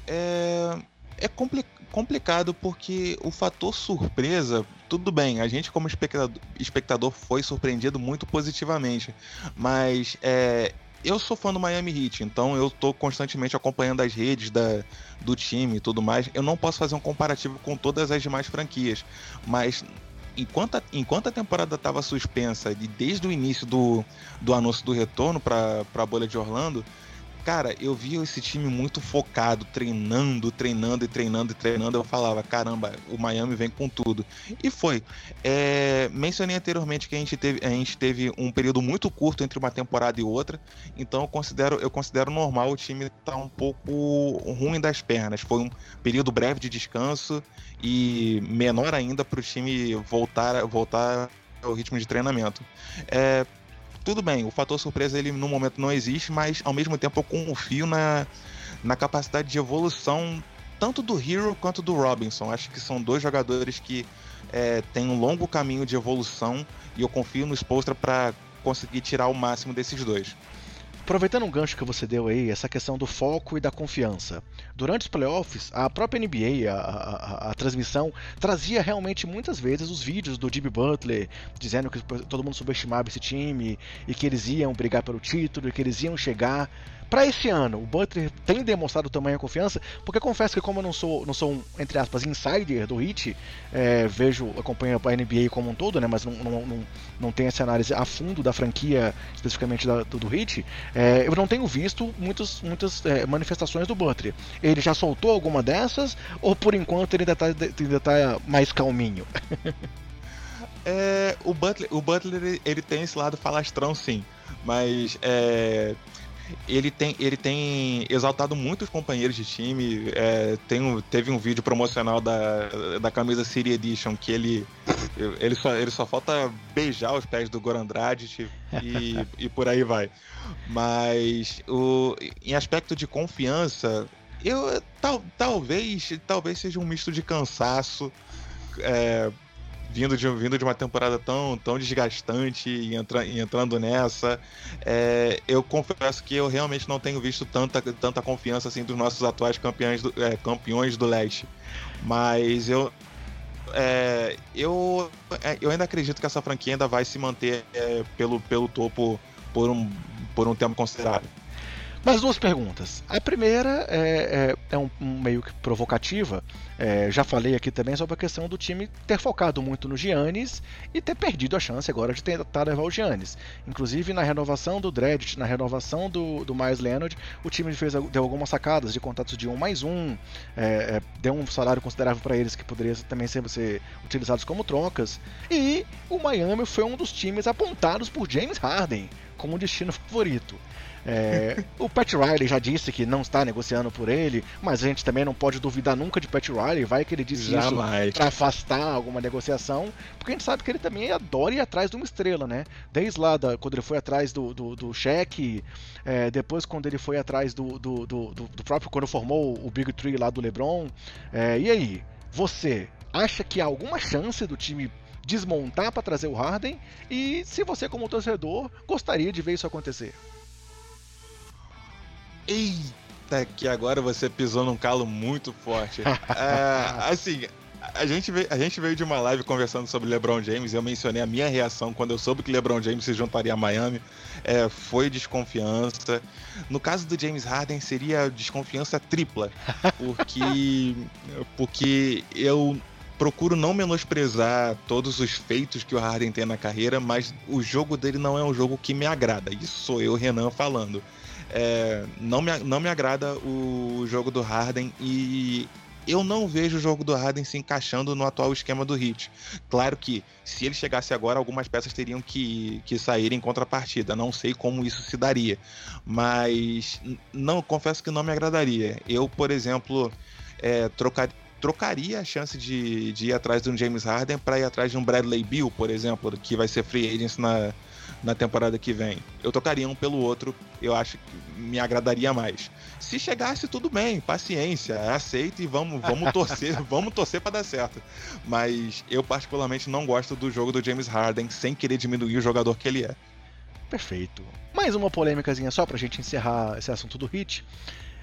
É, é complicado complicado porque o fator surpresa, tudo bem, a gente como espectador, espectador foi surpreendido muito positivamente, mas é, eu sou fã do Miami Heat, então eu tô constantemente acompanhando as redes da, do time e tudo mais. Eu não posso fazer um comparativo com todas as demais franquias, mas enquanto a, enquanto a temporada estava suspensa e desde o início do, do anúncio do retorno para a bolha de Orlando, Cara, eu via esse time muito focado, treinando, treinando e treinando e treinando. Eu falava, caramba, o Miami vem com tudo. E foi. É, mencionei anteriormente que a gente, teve, a gente teve um período muito curto entre uma temporada e outra. Então eu considero, eu considero normal o time estar tá um pouco ruim das pernas. Foi um período breve de descanso e menor ainda para o time voltar, voltar ao ritmo de treinamento. É, tudo bem, o fator surpresa ele no momento não existe, mas ao mesmo tempo eu confio na, na capacidade de evolução tanto do Hero quanto do Robinson. Acho que são dois jogadores que é, têm um longo caminho de evolução e eu confio no Spolstra para conseguir tirar o máximo desses dois. Aproveitando um gancho que você deu aí, essa questão do foco e da confiança. Durante os playoffs, a própria NBA, a, a, a, transmissão, trazia realmente muitas vezes os vídeos do Jimmy Butler, dizendo que todo mundo subestimava esse time e que eles iam brigar pelo título e que eles iam chegar. Para esse ano, o Butler tem demonstrado tamanha confiança, porque confesso que como eu não sou, não sou um, entre aspas, insider do Heat, é, vejo, acompanho a NBA como um todo, né, mas não, não, não, não tenho essa análise a fundo da franquia, especificamente da, do, do Heat, é, eu não tenho visto muitos, muitas é, manifestações do Butler. Ele já soltou alguma dessas, ou por enquanto ele ainda está ainda tá mais calminho? *laughs* É, o Butler, o Butler ele tem esse lado falastrão, sim. Mas é, ele tem, ele tem exaltado muitos companheiros de time. É, tem um, teve um vídeo promocional da, da camisa City Edition que ele, ele, só, ele só falta beijar os pés do Goran Dragic e, *laughs* e por aí vai. Mas o, em aspecto de confiança, eu tal, talvez talvez seja um misto de cansaço. É, vindo de, vindo de uma temporada tão, tão desgastante e, entra, e entrando nessa, é, eu confesso que eu realmente não tenho visto tanta, tanta confiança assim dos nossos atuais campeões do, é, campeões do leste. Mas eu, é, eu, é, eu ainda acredito que essa franquia ainda vai se manter é, pelo, pelo topo por um, por um tempo considerável. Mas duas perguntas. A primeira é, é, é um, um, meio que provocativa. É, já falei aqui também sobre a questão do time ter focado muito no Giannis e ter perdido a chance agora de tentar levar o Giannis. Inclusive na renovação do Dredd, na renovação do, do Miles Leonard, o time fez, deu algumas sacadas de contatos de um mais um, é, é, deu um salário considerável para eles que poderia também ser, ser utilizados como trocas. E o Miami foi um dos times apontados por James Harden como destino favorito. É, o Pat Riley já disse que não está negociando por ele, mas a gente também não pode duvidar nunca de Pat Riley. Vai que ele diz Jamais. isso para afastar alguma negociação, porque a gente sabe que ele também adora ir atrás de uma estrela, né? Desde lá da, quando ele foi atrás do, do, do cheque, é, depois quando ele foi atrás do, do, do, do, próprio, quando formou o Big Tree lá do LeBron. É, e aí, você acha que há alguma chance do time desmontar para trazer o Harden? E se você, como torcedor, gostaria de ver isso acontecer? Eita, que agora você pisou num calo muito forte. *laughs* é, assim, a gente, veio, a gente veio de uma live conversando sobre LeBron James e eu mencionei a minha reação quando eu soube que LeBron James se juntaria a Miami. É, foi desconfiança. No caso do James Harden, seria desconfiança tripla. Porque, *laughs* porque eu procuro não menosprezar todos os feitos que o Harden tem na carreira, mas o jogo dele não é um jogo que me agrada. Isso sou eu, Renan, falando. É, não, me, não me agrada o jogo do Harden e eu não vejo o jogo do Harden se encaixando no atual esquema do Heat. Claro que se ele chegasse agora, algumas peças teriam que, que sair em contrapartida. Não sei como isso se daria, mas não confesso que não me agradaria. Eu, por exemplo, é, trocar, trocaria a chance de, de ir atrás de um James Harden para ir atrás de um Bradley Bill, por exemplo, que vai ser free agent na, na temporada que vem. Eu trocaria um pelo outro, eu acho que me agradaria mais. Se chegasse, tudo bem, paciência, aceita e vamos, vamos torcer, *laughs* vamos torcer para dar certo. Mas eu particularmente não gosto do jogo do James Harden sem querer diminuir o jogador que ele é. Perfeito. Mais uma polêmicazinha só pra gente encerrar esse assunto do Hit.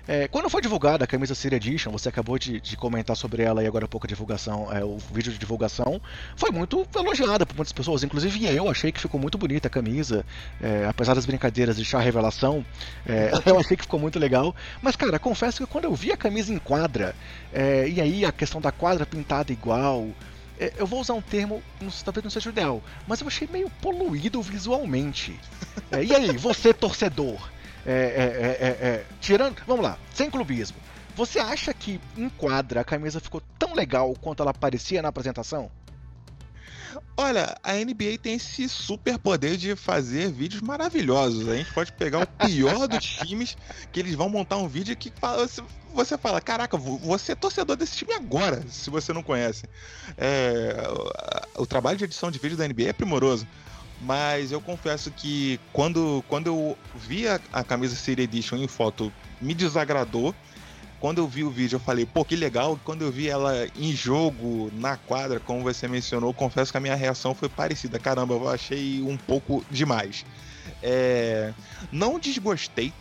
É, quando foi divulgada a camisa City Edition, você acabou de, de, comentar sobre ela e agora há pouco a divulgação, é, o vídeo de divulgação, foi muito elogiada por muitas pessoas, inclusive eu achei que ficou muito bonita a camisa, é, apesar das brincadeiras de chá revelação, é, *laughs* eu achei que ficou muito legal. Mas cara, confesso que quando eu vi a camisa em quadra, é, e aí a questão da quadra pintada igual, é, eu vou usar um termo, talvez não seja o ideal, mas eu achei meio poluído visualmente. e aí, você torcedor? É é, é, é, tirando. Vamos lá, sem clubismo. Você acha que em quadra a camisa ficou tão legal quanto ela parecia na apresentação? Olha, a NBA tem esse super poder de fazer vídeos maravilhosos. A gente pode pegar o pior *laughs* dos times, que eles vão montar um vídeo que você fala: Caraca, você é torcedor desse time agora, se você não conhece. É, o trabalho de edição de vídeo da NBA é primoroso. Mas eu confesso que quando, quando eu vi a, a camisa City Edition em foto, me desagradou. Quando eu vi o vídeo, eu falei, pô, que legal. Quando eu vi ela em jogo, na quadra, como você mencionou, confesso que a minha reação foi parecida. Caramba, eu achei um pouco demais. É... Não desgostei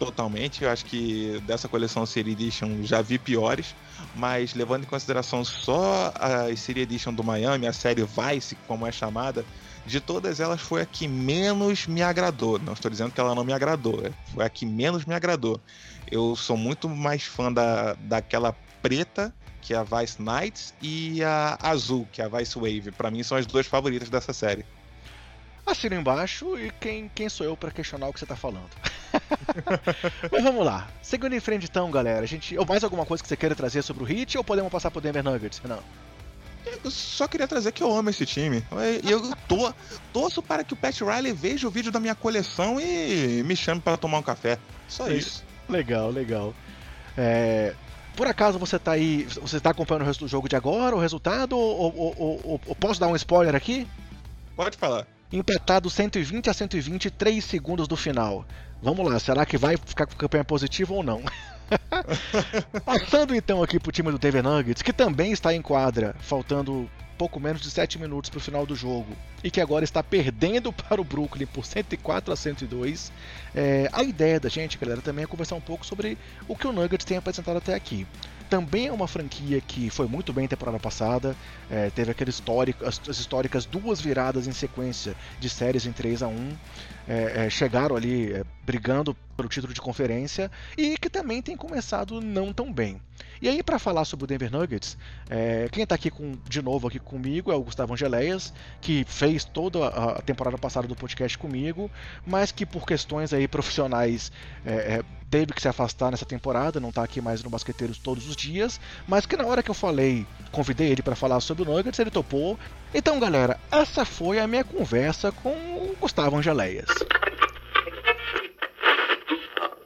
totalmente. Eu acho que dessa coleção City Edition já vi piores, mas levando em consideração só a City Edition do Miami, a série Vice, como é chamada, de todas elas foi a que menos me agradou. Não estou dizendo que ela não me agradou, é, foi a que menos me agradou. Eu sou muito mais fã da, daquela preta, que é a Vice Knights, e a azul, que é a Vice Wave. Para mim são as duas favoritas dessa série. Assina embaixo e quem, quem sou eu para questionar o que você está falando. *laughs* Mas vamos lá. Seguindo em frente então, galera. A gente, ou mais alguma coisa que você queira trazer sobre o Hit ou podemos passar pro Denver Nuggets? Não. Eu só queria trazer que eu amo esse time. E eu tô, torço para que o Pat Riley veja o vídeo da minha coleção e me chame para tomar um café. Só isso. Legal, legal. É, por acaso você tá aí. Você está acompanhando o resto do jogo de agora, o resultado? Ou, ou, ou, ou posso dar um spoiler aqui? Pode falar. Empatado 120 a 120, 3 segundos do final. Vamos lá, será que vai ficar com campanha positiva ou não? *laughs* Passando então aqui pro time do Denver Nuggets, que também está em quadra, faltando pouco menos de 7 minutos para o final do jogo e que agora está perdendo *laughs* para o Brooklyn por 104 a 102. É, a ideia da gente, galera, também é conversar um pouco sobre o que o Nuggets tem apresentado até aqui. Também é uma franquia que foi muito bem temporada passada, é, teve aquele histórico, as, as, históricas duas viradas em sequência de séries em 3 a 1 é, é, chegaram ali é, brigando pelo título de conferência e que também tem começado não tão bem. E aí, para falar sobre o Denver Nuggets, é, quem está aqui com, de novo aqui comigo é o Gustavo Angeléias, que fez toda a temporada passada do podcast comigo, mas que por questões aí profissionais é, é, teve que se afastar nessa temporada, não está aqui mais no Basqueteiros todos os dias, mas que na hora que eu falei, convidei ele para falar sobre o Nuggets, ele topou. Então, galera, essa foi a minha conversa com o Gustavo Angeléias.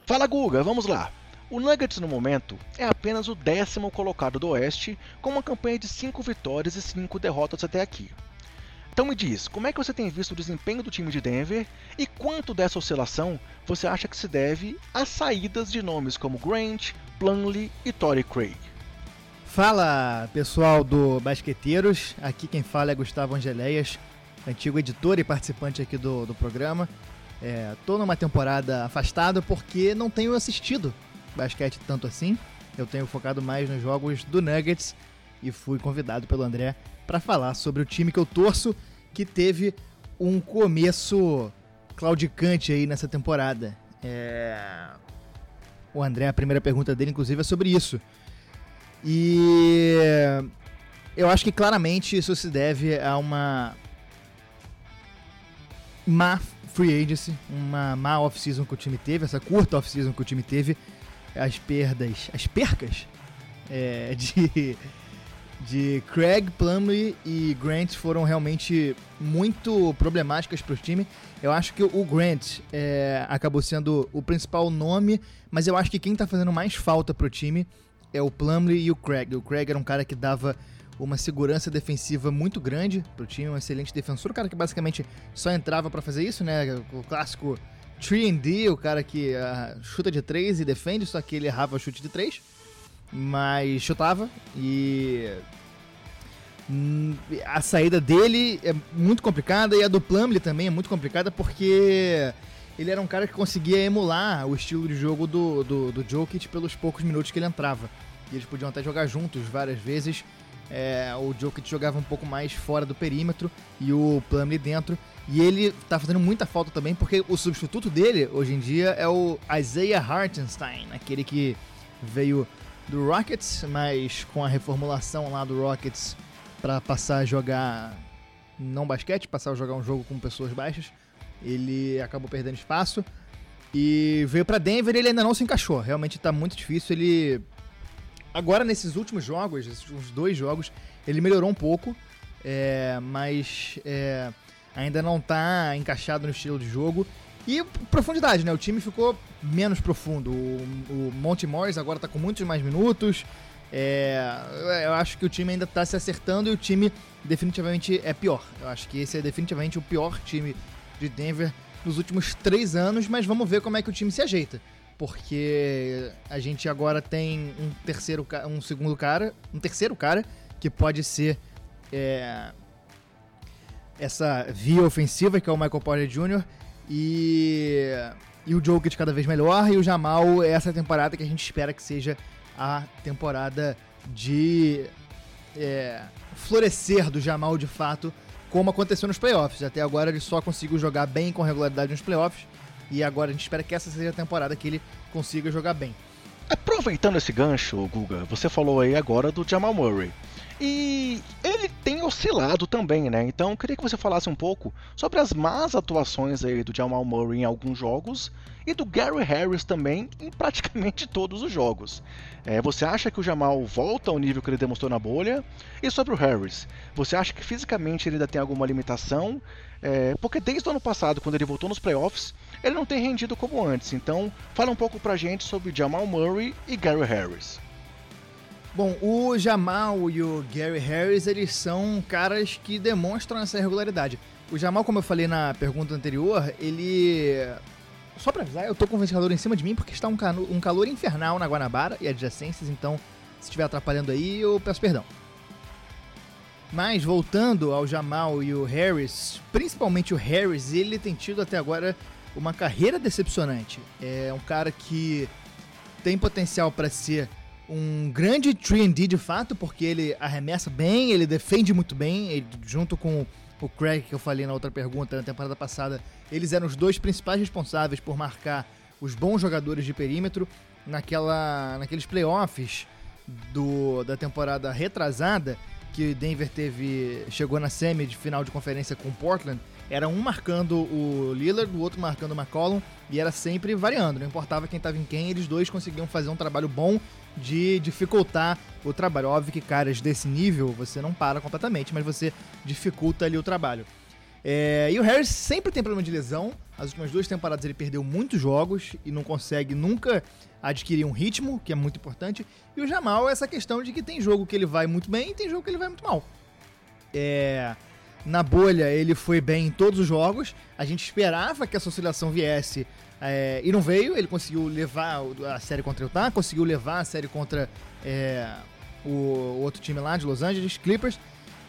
Fala Guga, vamos lá. O Nuggets no momento é apenas o décimo colocado do Oeste, com uma campanha de 5 vitórias e 5 derrotas até aqui. Então me diz, como é que você tem visto o desempenho do time de Denver e quanto dessa oscilação você acha que se deve às saídas de nomes como Grant, Plumlee e Torrey Craig? Fala pessoal do Basqueteiros, aqui quem fala é Gustavo Angeléias, antigo editor e participante aqui do, do programa. É, tô numa temporada afastada porque não tenho assistido basquete tanto assim. Eu tenho focado mais nos jogos do Nuggets e fui convidado pelo André para falar sobre o time que eu torço, que teve um começo claudicante aí nessa temporada. É... O André, a primeira pergunta dele, inclusive, é sobre isso. E eu acho que claramente isso se deve a uma má free agency, uma má off-season que o time teve, essa curta off-season que o time teve, as perdas, as percas é, *laughs* de, de Craig, Plumlee e Grant foram realmente muito problemáticas para o time. Eu acho que o Grant é, acabou sendo o principal nome, mas eu acho que quem está fazendo mais falta para o time é o Plumlee e o Craig. O Craig era um cara que dava uma segurança defensiva muito grande pro time, um excelente defensor, o cara que basicamente só entrava para fazer isso, né? O clássico 3D, o cara que uh, chuta de 3 e defende, só que ele errava o chute de 3, mas chutava e a saída dele é muito complicada e a do Plumlee também é muito complicada porque ele era um cara que conseguia emular o estilo de jogo do, do, do Jokic pelos poucos minutos que ele entrava. E eles podiam até jogar juntos várias vezes é, o Jokic jogava um pouco mais fora do perímetro e o Plumlee dentro. E ele tá fazendo muita falta também, porque o substituto dele, hoje em dia, é o Isaiah Hartenstein, aquele que veio do Rockets, mas com a reformulação lá do Rockets para passar a jogar não basquete, passar a jogar um jogo com pessoas baixas, ele acabou perdendo espaço. E veio para Denver ele ainda não se encaixou. Realmente tá muito difícil. Ele Agora, nesses últimos jogos, esses dois jogos, ele melhorou um pouco, é, mas é, ainda não está encaixado no estilo de jogo. E profundidade, né? O time ficou menos profundo. O, o Monty Morris agora está com muitos mais minutos. É, eu acho que o time ainda está se acertando e o time definitivamente é pior. Eu acho que esse é definitivamente o pior time de Denver nos últimos três anos, mas vamos ver como é que o time se ajeita porque a gente agora tem um terceiro, um segundo cara, um terceiro cara que pode ser é, essa via ofensiva que é o Michael Porter Jr. e e o Jokic cada vez melhor e o Jamal é essa temporada que a gente espera que seja a temporada de é, florescer do Jamal de fato, como aconteceu nos playoffs. Até agora ele só conseguiu jogar bem com regularidade nos playoffs e agora a gente espera que essa seja a temporada que ele consiga jogar bem. Aproveitando esse gancho, Guga, você falou aí agora do Jamal Murray. E ele tem oscilado também, né? Então eu queria que você falasse um pouco sobre as más atuações aí do Jamal Murray em alguns jogos e do Gary Harris também em praticamente *laughs* todos os jogos. É, você acha que o Jamal volta ao nível que ele demonstrou na bolha? E sobre o Harris, você acha que fisicamente ele ainda tem alguma limitação? É, porque desde o ano passado, quando ele voltou nos playoffs, ele não tem rendido como antes. Então, fala um pouco pra gente sobre Jamal Murray e Gary Harris. Bom, o Jamal e o Gary Harris, eles são caras que demonstram essa irregularidade. O Jamal, como eu falei na pergunta anterior, ele. Só pra avisar, eu tô com o ventilador em cima de mim porque está um, cano... um calor infernal na Guanabara e adjacências, então se estiver atrapalhando aí, eu peço perdão. Mas voltando ao Jamal e o Harris, principalmente o Harris, ele tem tido até agora uma carreira decepcionante. É um cara que tem potencial para ser um grande 3D de fato, porque ele arremessa bem, ele defende muito bem, ele, junto com o Craig que eu falei na outra pergunta na temporada passada, eles eram os dois principais responsáveis por marcar os bons jogadores de perímetro naquela, naqueles playoffs do, da temporada retrasada, que Denver teve chegou na semi de final de conferência com Portland, era um marcando o Lillard, o outro marcando o McCollum, e era sempre variando, não importava quem estava em quem, eles dois conseguiam fazer um trabalho bom de dificultar o trabalho. Óbvio que caras desse nível você não para completamente, mas você dificulta ali o trabalho. É, e o Harris sempre tem problema de lesão. As últimas duas temporadas ele perdeu muitos jogos e não consegue nunca adquirir um ritmo, que é muito importante. E o Jamal é essa questão de que tem jogo que ele vai muito bem e tem jogo que ele vai muito mal. É, na bolha ele foi bem em todos os jogos. A gente esperava que essa oscilação viesse é, e não veio. Ele conseguiu levar a série contra o Utah, conseguiu levar a série contra é, o, o outro time lá de Los Angeles, Clippers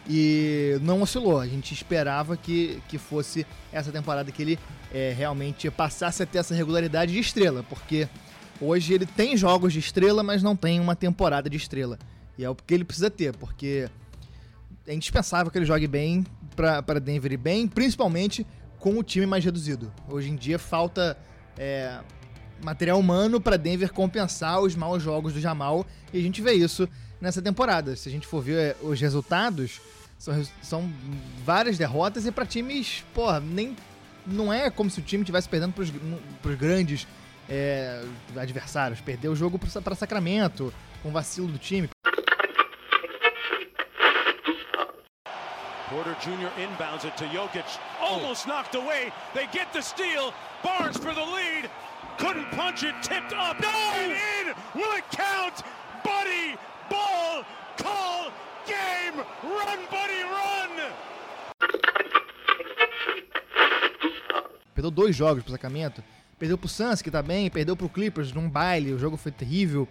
e não oscilou. A gente esperava que, que fosse essa temporada que ele é, realmente passasse a ter essa regularidade de estrela, porque hoje ele tem jogos de estrela, mas não tem uma temporada de estrela. E é o que ele precisa ter, porque é indispensável que ele jogue bem para Denver e bem, principalmente com o time mais reduzido. Hoje em dia falta é, material humano para Denver compensar os maus jogos do Jamal e a gente vê isso nessa temporada. Se a gente for ver os resultados, são, são várias derrotas e para times, porra, nem. Não é como se o time estivesse perdendo pros, pros grandes é, adversários. Perdeu o jogo para Sacramento, com vacilo do time. Porter Jr. inbounds it to Jokic. Almost knocked away. They get the steal. Barnes for the lead. Couldn't punch it. Tipped up. No! And in. Will it count? Buddy Ball call game! Run, buddy, run! Perdeu dois jogos pro Sacramento. Perdeu pro Suns, que tá bem, perdeu pro Clippers num baile, o jogo foi terrível.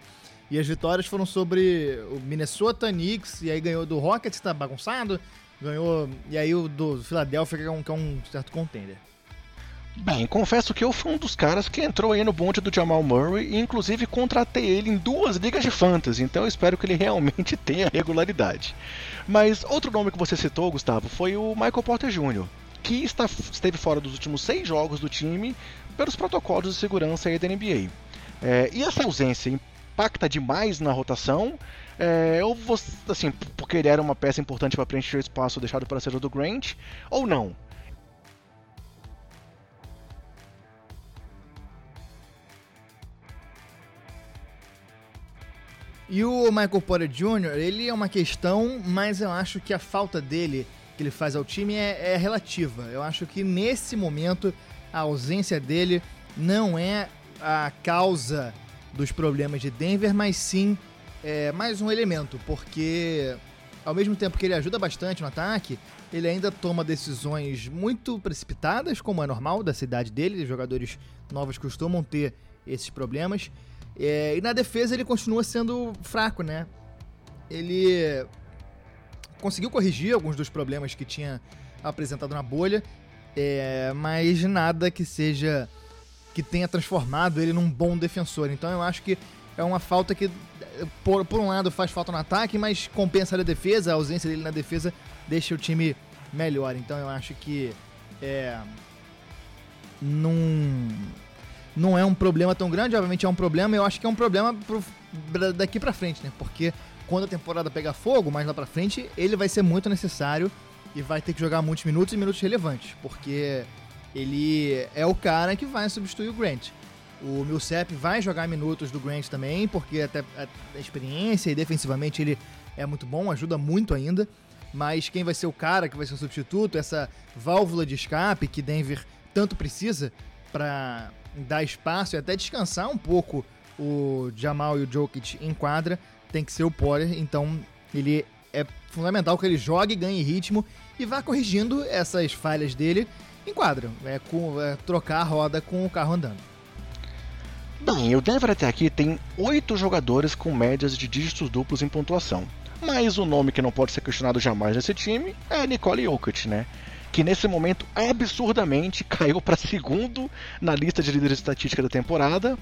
E as vitórias foram sobre o Minnesota Knicks, e aí ganhou do Rockets, tá bagunçado. Ganhou, e aí o do Philadelphia, que é um, que é um certo contender. Bem, confesso que eu fui um dos caras que entrou aí no bonde do Jamal Murray e inclusive contratei ele em duas ligas de fantasy, então eu espero que ele realmente *laughs* tenha regularidade. Mas outro nome que você citou, Gustavo, foi o Michael Porter Jr., que está, esteve fora dos últimos seis jogos do time pelos protocolos de segurança aí da NBA. É, e essa ausência impacta demais na rotação? É, ou assim, porque ele era uma peça importante para preencher o espaço deixado para ser do Grant, ou não? E o Michael Porter Jr., ele é uma questão, mas eu acho que a falta dele, que ele faz ao time, é, é relativa. Eu acho que nesse momento, a ausência dele não é a causa dos problemas de Denver, mas sim é, mais um elemento, porque ao mesmo tempo que ele ajuda bastante no ataque, ele ainda toma decisões muito precipitadas, como é normal da cidade dele, os jogadores novos costumam ter esses problemas. É, e na defesa ele continua sendo fraco, né? Ele conseguiu corrigir alguns dos problemas que tinha apresentado na bolha, é, mas nada que seja que tenha transformado ele num bom defensor. Então eu acho que é uma falta que, por, por um lado, faz falta no ataque, mas compensa a defesa, a ausência dele na defesa deixa o time melhor. Então eu acho que é, num não é um problema tão grande, obviamente é um problema, eu acho que é um problema pro, daqui para frente, né? Porque quando a temporada pegar fogo, mais lá para frente, ele vai ser muito necessário e vai ter que jogar muitos minutos e minutos relevantes, porque ele é o cara que vai substituir o Grant. O Millsap vai jogar minutos do Grant também, porque até a experiência e defensivamente ele é muito bom, ajuda muito ainda. Mas quem vai ser o cara que vai ser o substituto, essa válvula de escape que Denver tanto precisa para dar espaço e até descansar um pouco o Jamal e o Jokic em quadra, tem que ser o Porter, então ele é fundamental que ele jogue, ganhe ritmo e vá corrigindo essas falhas dele em quadra, é, com, é, trocar a roda com o carro andando. Bem, o Denver até aqui tem oito jogadores com médias de dígitos duplos em pontuação. Mas o nome que não pode ser questionado jamais nesse time é Nicole Jokic, né? que nesse momento absurdamente *laughs* caiu para segundo na lista de líderes estatística da temporada,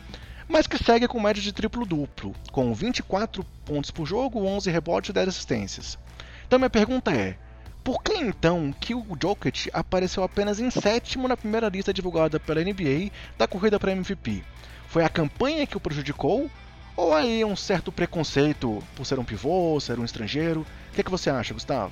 mas que segue com média de triplo-duplo, com 24 pontos por jogo, 11 rebotes e 10 assistências. Então minha pergunta é: Por que então que o Jokic apareceu apenas em sétimo na primeira lista divulgada pela NBA da corrida para MVP? Foi a campanha que o prejudicou? Ou aí um certo preconceito por ser um pivô, ser um estrangeiro? O que, é que você acha, Gustavo?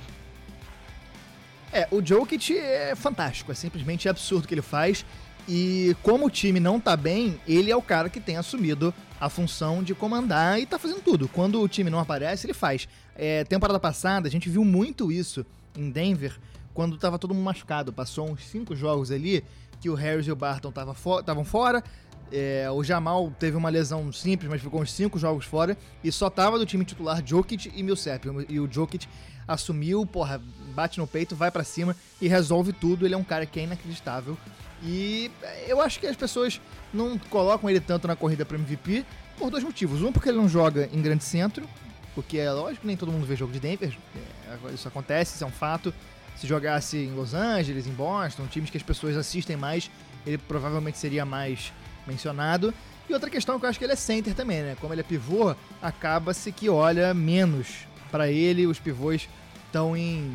É, o Jokic é fantástico, é simplesmente absurdo o que ele faz. E como o time não tá bem, ele é o cara que tem assumido a função de comandar e tá fazendo tudo. Quando o time não aparece, ele faz. É, temporada passada, a gente viu muito isso em Denver, quando tava todo mundo machucado. Passou uns cinco jogos ali que o Harris e o Barton estavam fo fora. É, o Jamal teve uma lesão simples, mas ficou uns cinco jogos fora. E só tava do time titular Jokic e Millsap. E o Jokic assumiu, porra, bate no peito, vai para cima e resolve tudo. Ele é um cara que é inacreditável. E eu acho que as pessoas não colocam ele tanto na corrida para MVP por dois motivos. Um, porque ele não joga em grande centro, porque é lógico que nem todo mundo vê jogo de Denver, é, isso acontece, isso é um fato. Se jogasse em Los Angeles, em Boston, times que as pessoas assistem mais, ele provavelmente seria mais mencionado. E outra questão que eu acho que ele é center também, né? Como ele é pivô, acaba-se que olha menos para ele, os pivôs estão em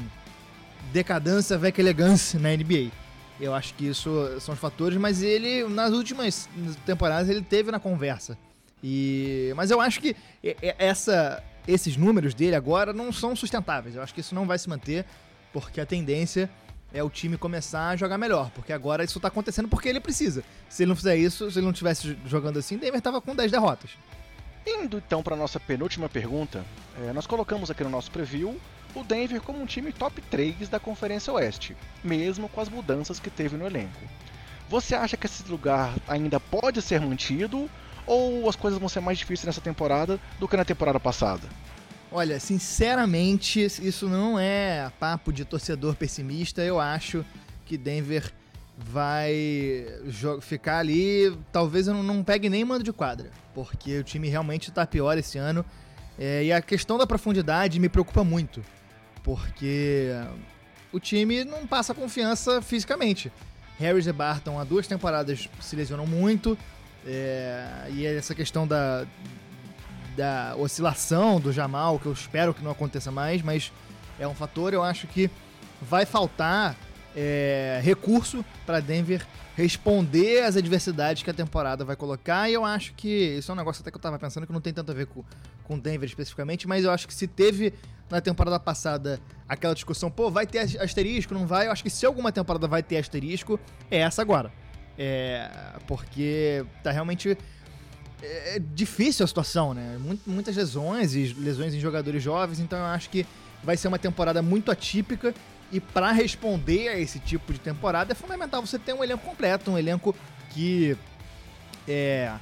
decadência, veca elegância na NBA. Eu acho que isso são os fatores, mas ele, nas últimas temporadas, ele teve na conversa. E, mas eu acho que essa, esses números dele agora não são sustentáveis. Eu acho que isso não vai se manter, porque a tendência é o time começar a jogar melhor. Porque agora isso está acontecendo porque ele precisa. Se ele não fizer isso, se ele não tivesse jogando assim, Denver estava com 10 derrotas. Indo então para nossa penúltima pergunta, é, nós colocamos aqui no nosso preview o Denver como um time top 3 da Conferência Oeste, mesmo com as mudanças que teve no elenco. Você acha que esse lugar ainda pode ser mantido ou as coisas vão ser mais difíceis nessa temporada do que na temporada passada? Olha, sinceramente, isso não é papo de torcedor pessimista. Eu acho que Denver vai ficar ali. Talvez eu não pegue nem mando de quadra, porque o time realmente está pior esse ano. É, e a questão da profundidade me preocupa muito porque o time não passa confiança fisicamente. Harris e Barton há duas temporadas se lesionam muito, é, e essa questão da, da oscilação do Jamal, que eu espero que não aconteça mais, mas é um fator, eu acho que vai faltar é, recurso para Denver responder às adversidades que a temporada vai colocar. E eu acho que isso é um negócio até que eu tava pensando que não tem tanto a ver com, com Denver especificamente, mas eu acho que se teve na temporada passada aquela discussão, pô, vai ter asterisco, não vai? Eu acho que se alguma temporada vai ter asterisco, é essa agora. É, porque tá realmente é difícil a situação, né? Muitas lesões e lesões em jogadores jovens, então eu acho que vai ser uma temporada muito atípica e para responder a esse tipo de temporada é fundamental você ter um elenco completo, um elenco que é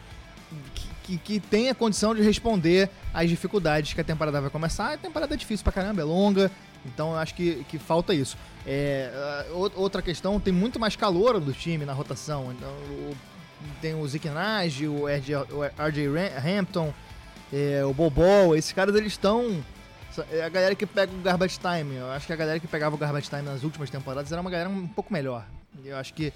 que, que tenha condição de responder às dificuldades que a temporada vai começar. A temporada é difícil pra caramba, é longa, então eu acho que, que falta isso. É, outra questão, tem muito mais calor do time na rotação. Então, o, tem o Zeke Nage, o RJ, o RJ Hampton, é, o Bobo, esses caras eles estão é a galera que pega o Garbage Time. Eu acho que a galera que pegava o Garbage Time nas últimas temporadas era uma galera um pouco melhor. Eu acho que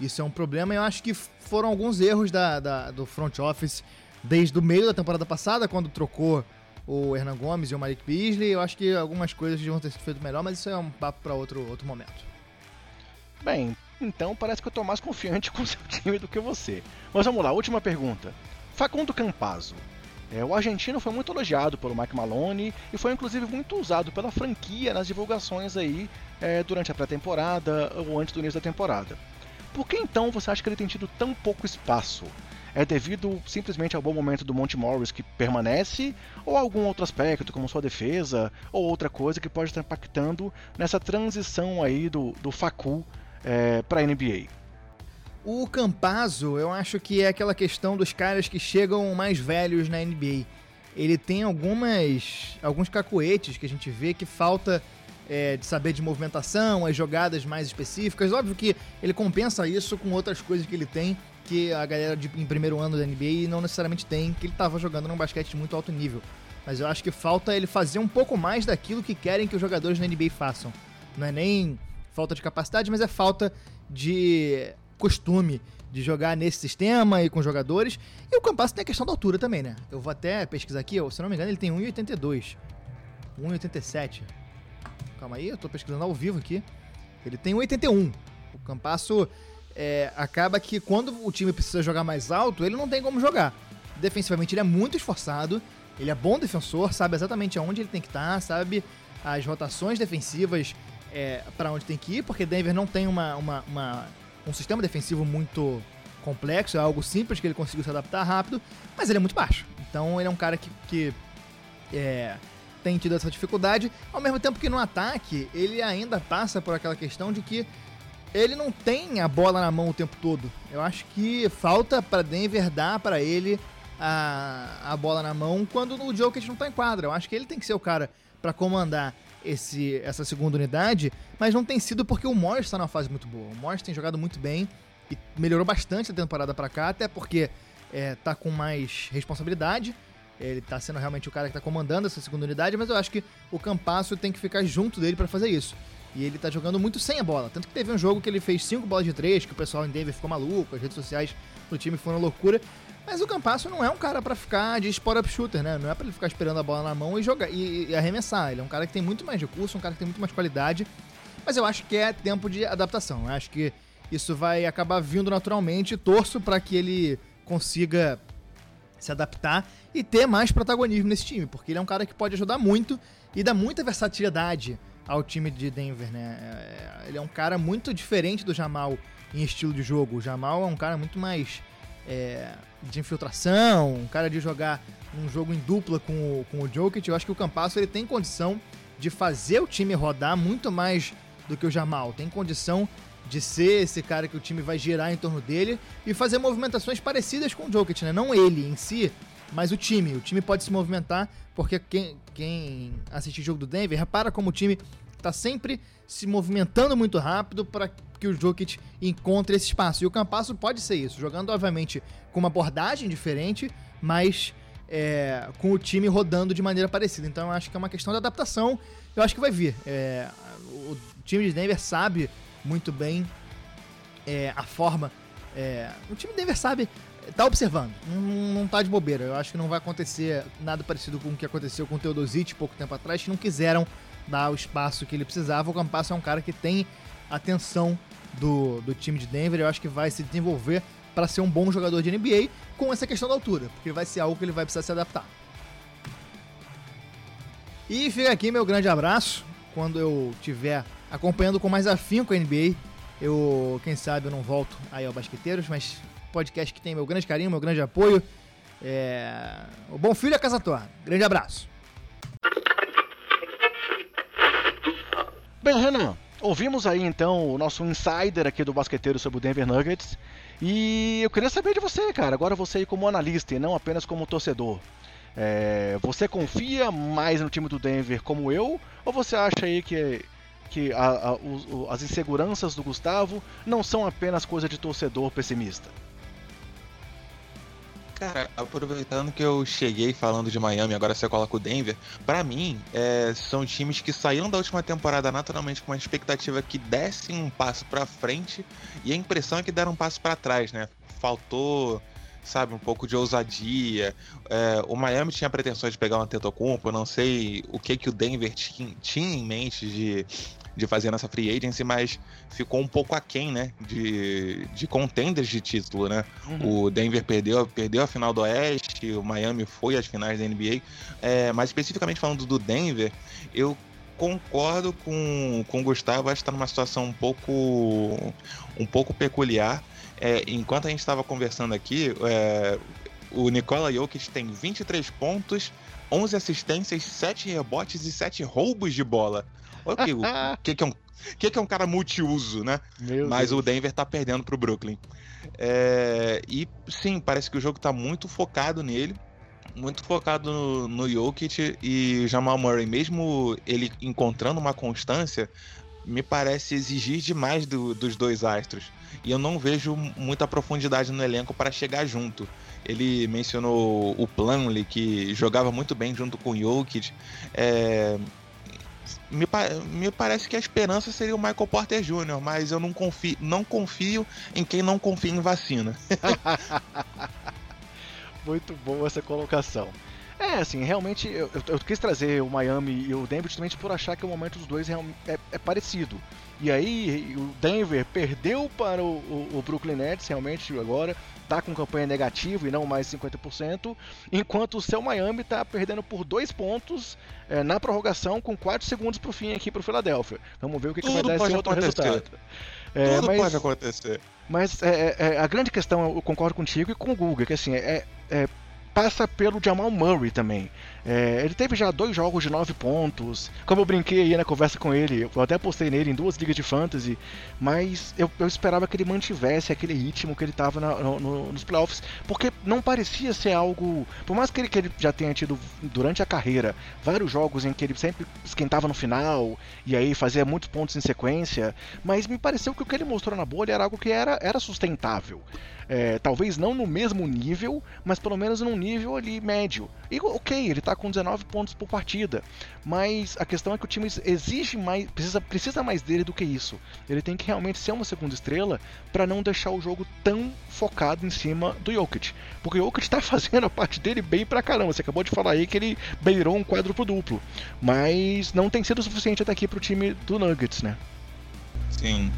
isso é um problema. Eu acho que foram alguns erros da, da, do front office desde o meio da temporada passada, quando trocou o Hernan Gomes e o Malik Beasley. Eu acho que algumas coisas deviam ter sido feito melhor, mas isso é um papo para outro, outro momento. Bem, então parece que eu tô mais confiante *laughs* com o seu time do que você. Mas vamos lá, última pergunta. Facundo Campazzo, é, o argentino foi muito elogiado pelo Mike Maloney e foi inclusive muito usado pela franquia nas divulgações aí é, durante a pré-temporada ou antes do início da temporada. Por que então você acha que ele tem tido tão pouco espaço? É devido simplesmente ao bom momento do Monte Morris que permanece, ou algum outro aspecto, como sua defesa, ou outra coisa que pode estar impactando nessa transição aí do, do Facu é, para a NBA? O Campazzo, eu acho que é aquela questão dos caras que chegam mais velhos na NBA. Ele tem algumas alguns cacoetes que a gente vê que falta é, de saber de movimentação, as jogadas mais específicas. Óbvio que ele compensa isso com outras coisas que ele tem que a galera de, em primeiro ano da NBA não necessariamente tem, que ele estava jogando num basquete de muito alto nível. Mas eu acho que falta ele fazer um pouco mais daquilo que querem que os jogadores da NBA façam. Não é nem falta de capacidade, mas é falta de costume de jogar nesse sistema e com jogadores. E o Campasso tem a questão da altura também, né? Eu vou até pesquisar aqui, se não me engano, ele tem 1,82. 1,87. calma aí, eu tô pesquisando ao vivo aqui. Ele tem 81. O Campasso é, acaba que quando o time precisa jogar mais alto, ele não tem como jogar. Defensivamente ele é muito esforçado, ele é bom defensor, sabe exatamente aonde ele tem que estar, tá, sabe as rotações defensivas é, para onde tem que ir, porque Denver não tem uma, uma, uma, um sistema defensivo muito complexo, é algo simples que ele conseguiu se adaptar rápido, mas ele é muito baixo. Então ele é um cara que, que é, tem tido essa dificuldade, ao mesmo tempo que no ataque ele ainda passa por aquela questão de que ele não tem a bola na mão o tempo todo. Eu acho que falta para Denver dar para ele a, a bola na mão quando o Jokic não tá em quadra. Eu acho que ele tem que ser o cara para comandar esse, essa segunda unidade, mas não tem sido porque o Morris está numa fase muito boa. O Morris tem jogado muito bem e melhorou bastante a temporada para cá, até porque é, tá com mais responsabilidade. Ele tá sendo realmente o cara que tá comandando essa segunda unidade, mas eu acho que o Campasso tem que ficar junto dele para fazer isso. E ele tá jogando muito sem a bola. Tanto que teve um jogo que ele fez cinco bolas de três, que o pessoal em Denver ficou maluco, as redes sociais do time foram loucura. Mas o Campasso não é um cara para ficar de spot-up shooter, né? Não é para ele ficar esperando a bola na mão e jogar e, e, arremessar. Ele é um cara que tem muito mais recurso, um cara que tem muito mais qualidade. Mas eu acho que é tempo de adaptação. Eu acho que isso vai acabar vindo naturalmente. Torço para que ele consiga se adaptar e ter mais protagonismo nesse time, porque ele é um cara que pode ajudar muito e dá muita versatilidade ao time de Denver, né? É, ele é um cara muito diferente do Jamal em estilo de jogo. O Jamal é um cara muito mais é, de infiltração, um cara de jogar um jogo em dupla com o, com o Jokic. Eu acho que o Campasso ele tem condição de fazer o time rodar muito mais do que o Jamal. Tem condição de ser esse cara que o time vai girar em torno dele e fazer movimentações parecidas com o Jokic, né? Não ele em si, mas o time. O time pode se movimentar, porque quem, quem assiste o jogo do Denver, repara como o time está sempre se movimentando muito rápido para que o Jokic encontre esse espaço. E o Campasso pode ser isso, jogando, obviamente, com uma abordagem diferente, mas é, com o time rodando de maneira parecida. Então eu acho que é uma questão de adaptação. Eu acho que vai vir. É, o time de Denver sabe muito bem é, a forma. É, o time de Denver sabe, tá observando, não, não tá de bobeira. Eu acho que não vai acontecer nada parecido com o que aconteceu com o Teodosic pouco tempo atrás, que não quiseram dar o espaço que ele precisava. O Campasso é um cara que tem atenção do, do time de Denver. Eu acho que vai se desenvolver para ser um bom jogador de NBA com essa questão da altura, porque vai ser algo que ele vai precisar se adaptar. E fica aqui meu grande abraço. Quando eu estiver acompanhando com mais afinco a NBA, eu, quem sabe, eu não volto aí ao Basqueteiros, mas podcast que tem meu grande carinho, meu grande apoio. É... O Bom Filho é Casa Torna. Grande abraço. Bem, Renan, ouvimos aí então o nosso insider aqui do basqueteiro sobre o Denver Nuggets. E eu queria saber de você, cara, agora você aí como analista e não apenas como torcedor. É, você confia mais no time do Denver como eu? Ou você acha aí que, que a, a, o, as inseguranças do Gustavo não são apenas coisa de torcedor pessimista? Cara, aproveitando que eu cheguei falando de Miami, agora você coloca o Denver, para mim, é, são times que saíram da última temporada naturalmente com uma expectativa que dessem um passo para frente e a impressão é que deram um passo para trás, né? Faltou sabe, um pouco de ousadia. É, o Miami tinha pretensões de pegar um Antetokounmpo, eu não sei o que que o Denver tinha, tinha em mente de de fazer nessa free agency, mas ficou um pouco aquém, né? De, de contenders de título, né? Uhum. O Denver perdeu, perdeu a final do Oeste, o Miami foi às finais da NBA. É, mas especificamente falando do Denver, eu concordo com, com o Gustavo, acho que está numa situação um pouco, um pouco peculiar. É, enquanto a gente estava conversando aqui, é, o Nikola Jokic tem 23 pontos, 11 assistências, 7 rebotes e 7 roubos de bola. O que, o que, que é um que, que é um cara multiuso, né? Meu Mas Deus. o Denver tá perdendo pro Brooklyn. É, e sim, parece que o jogo tá muito focado nele. Muito focado no, no Jokic e Jamal Murray, mesmo ele encontrando uma constância, me parece exigir demais do, dos dois astros. E eu não vejo muita profundidade no elenco para chegar junto. Ele mencionou o Plumlee, que jogava muito bem junto com o Jokic. É, me, me parece que a esperança seria o Michael Porter Jr., mas eu não confio, não confio em quem não confia em vacina. *laughs* Muito boa essa colocação. É, assim, realmente eu, eu, eu, quis trazer o Miami e o Denver justamente por achar que o momento dos dois é, é, é parecido. E aí o Denver perdeu para o, o, o, Brooklyn Nets realmente agora, tá com campanha negativa e não mais 50%, enquanto o seu Miami tá perdendo por dois pontos é, na prorrogação com 4 segundos pro fim aqui pro Philadelphia. Vamos ver o que, que vai dar esse outro acontecer. resultado. É, Tudo mas, pode acontecer. Mas é, é, a grande questão, eu concordo contigo e com o Google, que assim, é, é passa pelo Jamal Murray também. É, ele teve já dois jogos de nove pontos. Como eu brinquei aí na conversa com ele, eu até postei nele em duas ligas de fantasy, mas eu, eu esperava que ele mantivesse aquele ritmo que ele estava no, no, nos playoffs, porque não parecia ser algo. Por mais que ele, que ele já tenha tido durante a carreira vários jogos em que ele sempre esquentava no final e aí fazia muitos pontos em sequência, mas me pareceu que o que ele mostrou na bolha era algo que era, era sustentável. É, talvez não no mesmo nível, mas pelo menos num nível ali médio. E ok, ele tá com 19 pontos por partida, mas a questão é que o time exige mais, precisa, precisa mais dele do que isso. Ele tem que realmente ser uma segunda estrela para não deixar o jogo tão focado em cima do Jokic. Porque o Jokic *laughs* tá fazendo a parte dele bem pra caramba. Você acabou de falar aí que ele beirou um quadro pro duplo, mas não tem sido o suficiente até aqui pro time do Nuggets, né? Sim,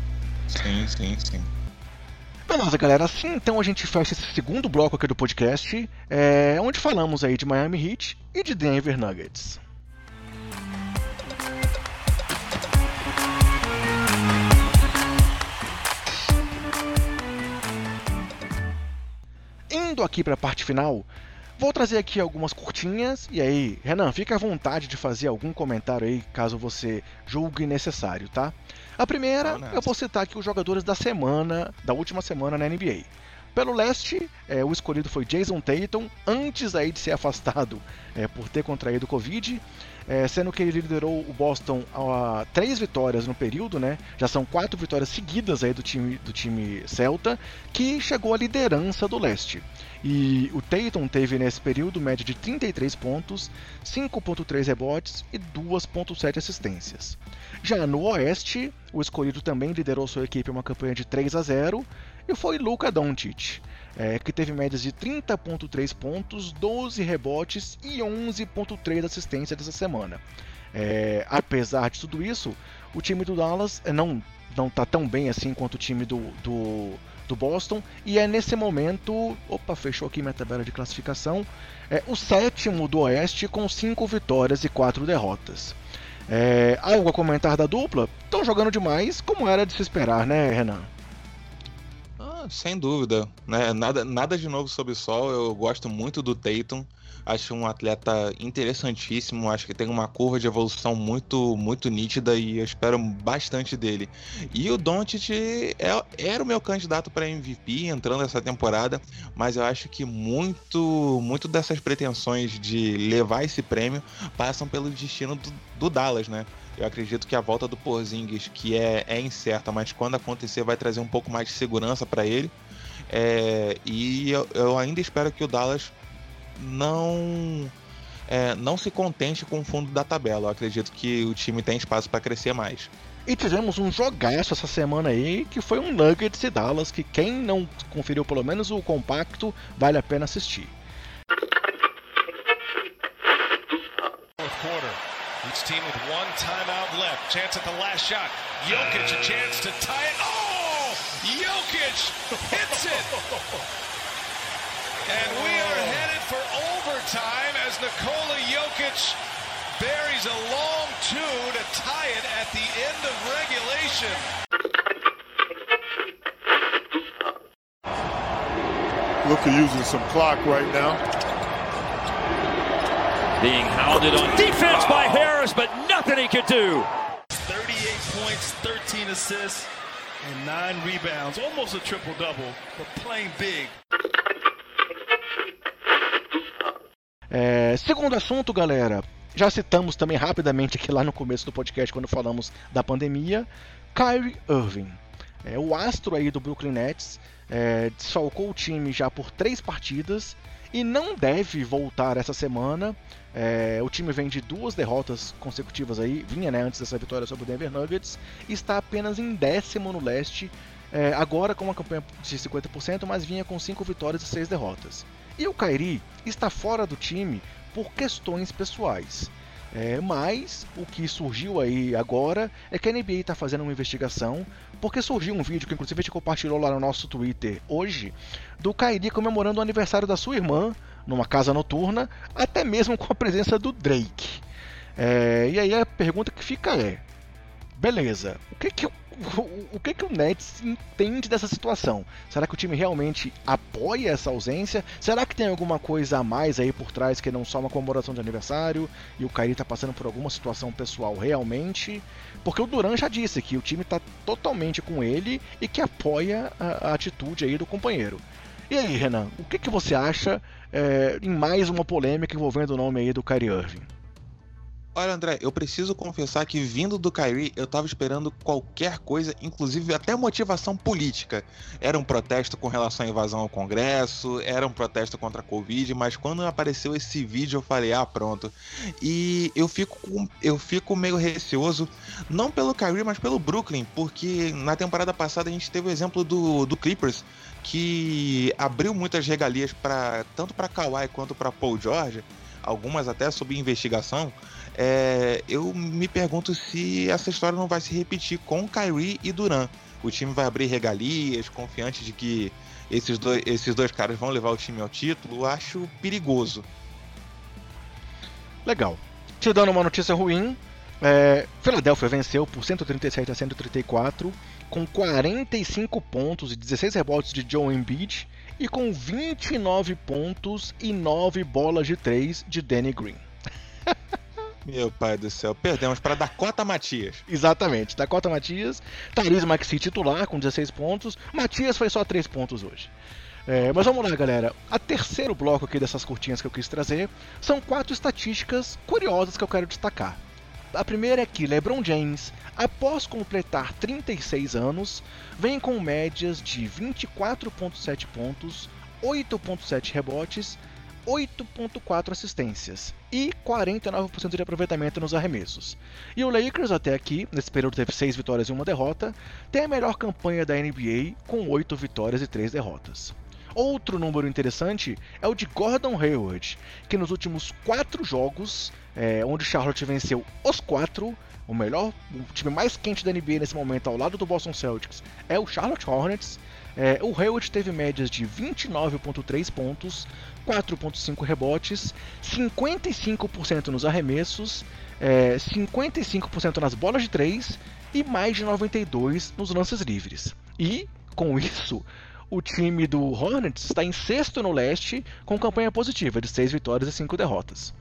sim, sim, sim. Beleza, galera. Assim então a gente fecha esse segundo bloco aqui do podcast, é, onde falamos aí de Miami Heat e de Denver Nuggets. Indo aqui para a parte final, vou trazer aqui algumas curtinhas e aí, Renan, fica à vontade de fazer algum comentário aí, caso você julgue necessário, tá? A primeira, eu vou citar aqui os jogadores da semana, da última semana na NBA. Pelo leste, é, o escolhido foi Jason Tatum, antes aí de ser afastado é, por ter contraído Covid, é, sendo que ele liderou o Boston a três vitórias no período, né? Já são quatro vitórias seguidas aí do time, do time Celta, que chegou à liderança do leste. E o Tatum teve nesse período média de 33 pontos, 5.3 rebotes e 2.7 assistências. Já no Oeste, o escolhido também liderou sua equipe uma campanha de 3 a 0 e foi Luka Doncic, é, que teve médias de 30.3 pontos, 12 rebotes e 11.3 assistências dessa semana. É, apesar de tudo isso, o time do Dallas é, não não está tão bem assim quanto o time do, do, do, Boston e é nesse momento, opa, fechou aqui minha tabela de classificação, é o sétimo do Oeste com 5 vitórias e 4 derrotas. É, algo a comentar da dupla? Estão jogando demais, como era de se esperar, né, Renan? Ah, sem dúvida. Né? Nada, nada de novo sob o sol. Eu gosto muito do Tatum. Acho um atleta interessantíssimo, acho que tem uma curva de evolução muito muito nítida e eu espero bastante dele. E o Doncic é, era o meu candidato para MVP entrando essa temporada, mas eu acho que muito muito dessas pretensões de levar esse prêmio passam pelo destino do, do Dallas, né? Eu acredito que a volta do Porzingis, que é, é incerta, mas quando acontecer vai trazer um pouco mais de segurança para ele. É, e eu, eu, ainda espero que o Dallas não é, não se contente com o fundo da tabela. Eu acredito que o time tem espaço para crescer mais. E tivemos um jogaço essa semana aí, que foi um Nuggets e Dallas, que quem não conferiu pelo menos o compacto, vale a pena assistir. Each team with one timeout left. Chance at the last shot. Jokic a chance to tie it. Oh! Jokic hits it! And we are headed for overtime as Nikola Jokic buries a long two to tie it at the end of regulation. Luka using some clock right now. Being hounded on defense by Harris, but nothing he could do. 38 points, 13 assists, and 9 rebounds. Almost a triple-double, but playing big. É, segundo assunto, galera, já citamos também rapidamente aqui lá no começo do podcast quando falamos da pandemia, Kyrie Irving. É, o astro aí do Brooklyn Nets é, desfalcou o time já por três partidas e não deve voltar essa semana. É, o time vem de duas derrotas consecutivas aí, vinha né, antes dessa vitória sobre o Denver Nuggets, e está apenas em décimo no leste, é, agora com uma campanha de 50%, mas vinha com cinco vitórias e seis derrotas. E o Kairi está fora do time por questões pessoais. É, mas o que surgiu aí agora é que a NBA está fazendo uma investigação, porque surgiu um vídeo que inclusive a gente compartilhou lá no nosso Twitter hoje, do Kyrie comemorando o aniversário da sua irmã numa casa noturna, até mesmo com a presença do Drake. É, e aí a pergunta que fica é: beleza, o que que o, o que que o Nets entende dessa situação? Será que o time realmente apoia essa ausência? Será que tem alguma coisa a mais aí por trás que não só uma comemoração de aniversário e o Kyrie tá passando por alguma situação pessoal realmente? Porque o Duran já disse que o time tá totalmente com ele e que apoia a, a atitude aí do companheiro. E aí, Renan, o que, que você acha é, em mais uma polêmica envolvendo o nome aí do Kyrie Irving? Olha, André, eu preciso confessar que vindo do Kyrie, eu tava esperando qualquer coisa, inclusive até motivação política. Era um protesto com relação à invasão ao Congresso, era um protesto contra a Covid, mas quando apareceu esse vídeo eu falei, ah, pronto. E eu fico, eu fico meio receoso, não pelo Kyrie, mas pelo Brooklyn, porque na temporada passada a gente teve o exemplo do, do Clippers, que abriu muitas regalias para tanto para Kawhi quanto para Paul George, algumas até sob investigação é, eu me pergunto se essa história não vai se repetir com Kyrie e Duran. O time vai abrir regalias, confiante de que esses dois, esses dois caras vão levar o time ao título. Acho perigoso. Legal. Te dando uma notícia ruim, é, Philadelphia venceu por 137 a 134, com 45 pontos e 16 rebotes de Joe Embiid e com 29 pontos e 9 bolas de 3 de Danny Green. *laughs* Meu pai do céu, perdemos para Dakota Matias. Exatamente, Dakota Matias, Thaís Maxi titular com 16 pontos, Matias foi só 3 pontos hoje. É, mas vamos lá, galera. A terceiro bloco aqui dessas curtinhas que eu quis trazer são quatro estatísticas curiosas que eu quero destacar. A primeira é que LeBron James, após completar 36 anos, vem com médias de 24.7 pontos, 8.7 rebotes 8.4 assistências e 49% de aproveitamento nos arremessos. E o Lakers até aqui, nesse período teve 6 vitórias e uma derrota, tem a melhor campanha da NBA com 8 vitórias e 3 derrotas. Outro número interessante é o de Gordon Hayward, que nos últimos 4 jogos, é, onde Charlotte venceu os 4, o melhor, o time mais quente da NBA nesse momento ao lado do Boston Celtics é o Charlotte Hornets, é, o Hayward teve médias de 29,3 pontos, 4,5 rebotes, 55% nos arremessos, é, 55% nas bolas de 3 e mais de 92% nos lances livres. E, com isso, o time do Hornets está em sexto no leste com campanha positiva de 6 vitórias e 5 derrotas.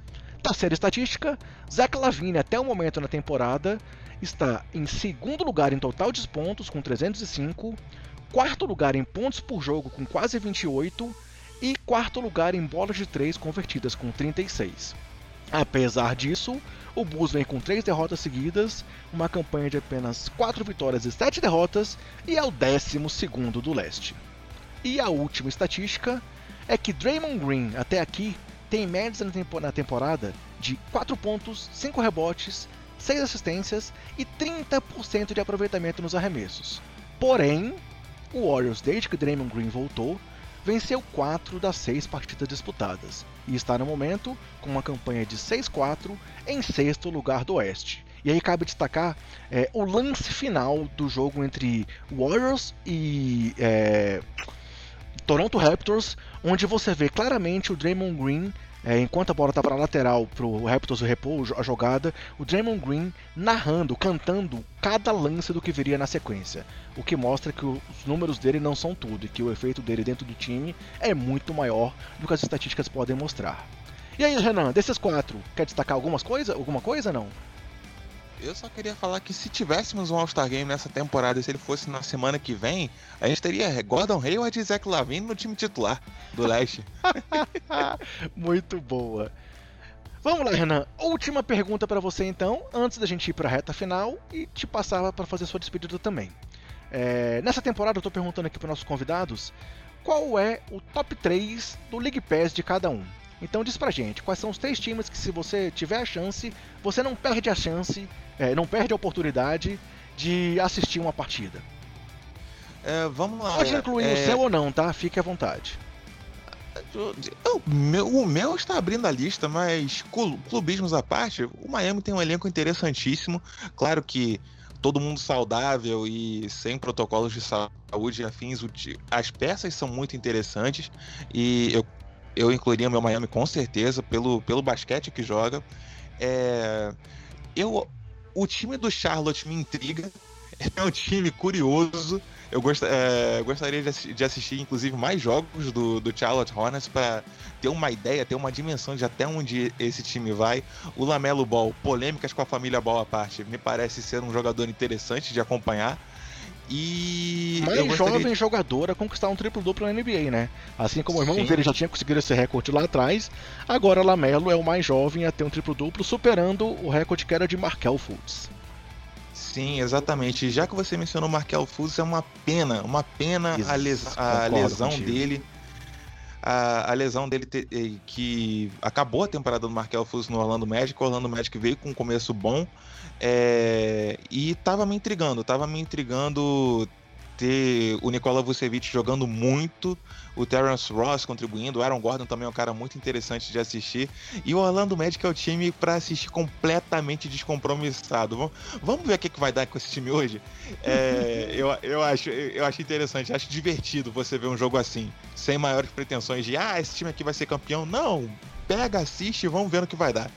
Terceira estatística, Zach Lavine até o momento na temporada está em segundo lugar em total de pontos com 305, quarto lugar em pontos por jogo com quase 28 e quarto lugar em bolas de 3 convertidas com 36. Apesar disso, o Bulls vem com 3 derrotas seguidas, uma campanha de apenas 4 vitórias e 7 derrotas e é o 12 do leste. E a última estatística é que Draymond Green até aqui tem médias na temporada de 4 pontos, 5 rebotes, 6 assistências e 30% de aproveitamento nos arremessos. Porém, o Warriors, desde que Draymond Green voltou, venceu 4 das 6 partidas disputadas e está no momento com uma campanha de 6-4 em sexto lugar do Oeste. E aí cabe destacar é, o lance final do jogo entre Warriors e é, Toronto Raptors, onde você vê claramente o Draymond Green é, enquanto a bola estava na lateral para o Raptors repor a jogada, o Draymond Green narrando, cantando cada lance do que viria na sequência. O que mostra que os números dele não são tudo e que o efeito dele dentro do time é muito maior do que as estatísticas podem mostrar. E aí, Renan, desses quatro, quer destacar algumas coisa, alguma coisa não? Eu só queria falar que se tivéssemos um All-Star Game nessa temporada e se ele fosse na semana que vem, a gente teria Gordon Hayward e Zach Lavine no time titular do leste. *laughs* Muito boa. Vamos lá, Renan. Última pergunta para você então, antes da gente ir para a reta final e te passar para fazer sua despedida também. É, nessa temporada eu estou perguntando aqui para nossos convidados qual é o top 3 do League Pass de cada um. Então diz pra gente, quais são os três times que se você tiver a chance, você não perde a chance, é, não perde a oportunidade de assistir uma partida. É, vamos lá. Pode incluir é... o seu ou não, tá? Fique à vontade. o meu, o meu está abrindo a lista, mas clubismos à parte, o Miami tem um elenco interessantíssimo. Claro que todo mundo saudável e sem protocolos de saúde e afins, as peças são muito interessantes e eu, eu incluiria meu Miami com certeza pelo, pelo basquete que joga. É, eu, o time do Charlotte me intriga, *laughs* é um time curioso. Eu gost, é, gostaria de, de, assistir, inclusive, mais jogos do, do Charlotte Hornets para ter uma ideia, ter uma dimensão de até onde esse time vai. O Lamelo Ball, polêmicas com a família Ball à parte, me parece ser um jogador interessante de acompanhar. E. Mais jovem jogador a conquistar um triplo-duplo na NBA, né? Assim como o irmão Sim. dele já tinha conseguido esse recorde lá atrás, agora Lamelo é o mais jovem a ter um triplo-duplo, superando o recorde que era de Markel Fultz. Sim, exatamente. Já que você mencionou Markel Fultz, é uma pena, uma pena Isso, a, les a lesão contigo. dele. A, a, lesão dele te, eh, que acabou a temporada do Markel Fultz no Orlando Magic. O Orlando Magic veio com um começo bom é, e tava me intrigando, tava me intrigando ter o Nikola Vucevic jogando muito, o Terence Ross contribuindo, o Aaron Gordon também é um cara muito interessante de assistir, e o Orlando Magic é o time para assistir completamente descompromissado. Vamos, ver o que, que vai dar com esse time hoje? É, *laughs* eu, eu, acho, eu acho interessante, acho divertido você ver um jogo assim, sem maiores pretensões de, ah, esse time aqui vai ser campeão. Não, pega, assiste e vamos ver o que vai dar.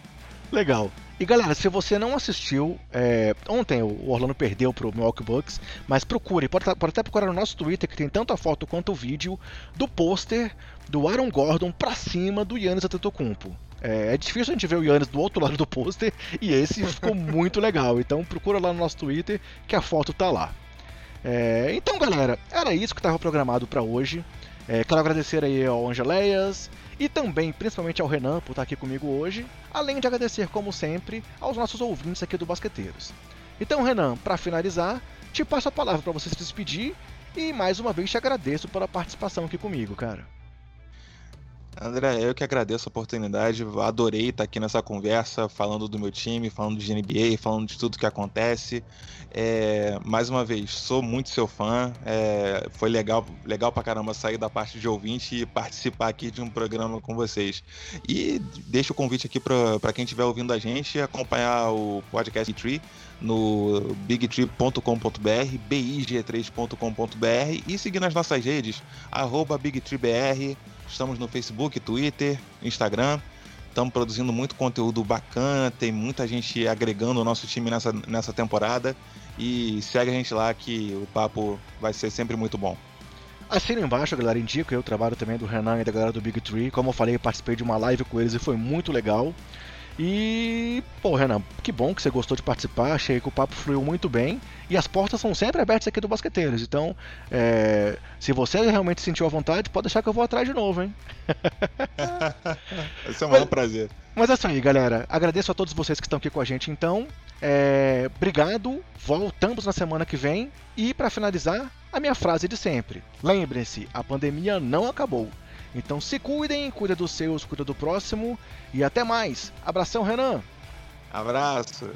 Legal. E galera, se você não assistiu, é, ontem o Orlando perdeu pro Milwaukee Bucks, mas procure, pode, pode, até procurar no nosso Twitter que tem tanto a foto quanto o vídeo do pôster do Aaron Gordon pra cima do Yannis Antetokounmpo. É, é difícil a gente ver o Yannis do outro lado do pôster e esse *laughs* ficou muito legal. Então procura lá no nosso Twitter que a foto tá lá. É, então galera, era isso que estava programado para hoje. É, quero agradecer aí ao Angeleias, e também, principalmente ao Renan por estar aqui comigo hoje, além de agradecer, como sempre, aos nossos ouvintes aqui do Basqueteiros. Então, Renan, para finalizar, te passo a palavra para você se despedir e mais uma vez te agradeço pela participação aqui comigo, cara. André, eu que agradeço a oportunidade, adorei estar aqui nessa conversa, falando do meu time, falando de NBA, falando de tudo que acontece. É, mais uma vez, sou muito seu fã, é, foi legal, legal pra caramba sair da parte de ouvinte e participar aqui de um programa com vocês. E deixo o convite aqui para quem estiver ouvindo a gente acompanhar o podcast Tree no bigtree.com.br, big3.com.br e seguir nas nossas redes, arroba bigtreebr, Estamos no Facebook, Twitter, Instagram. Estamos produzindo muito conteúdo bacana, tem muita gente agregando o nosso time nessa, nessa temporada. E segue a gente lá que o papo vai ser sempre muito bom. Assina embaixo, galera, indico eu trabalho também do Renan e da galera do Big Tree. Como eu falei, participei de uma live com eles e foi muito legal. E, pô, Renan, que bom que você gostou de participar. Achei que o papo fluiu muito bem. E as portas são sempre abertas aqui do Basqueteiros. Então, é, se você realmente sentiu a vontade, pode deixar que eu vou atrás de novo, hein? *laughs* Esse é um maior prazer. Mas é isso aí, galera. Agradeço a todos vocês que estão aqui com a gente, então. É, obrigado. Voltamos na semana que vem. E, para finalizar, a minha frase de sempre: lembrem-se, a pandemia não acabou. Então se cuidem, cuida dos seus, cuida do próximo e até mais. Abração, Renan. Abraço.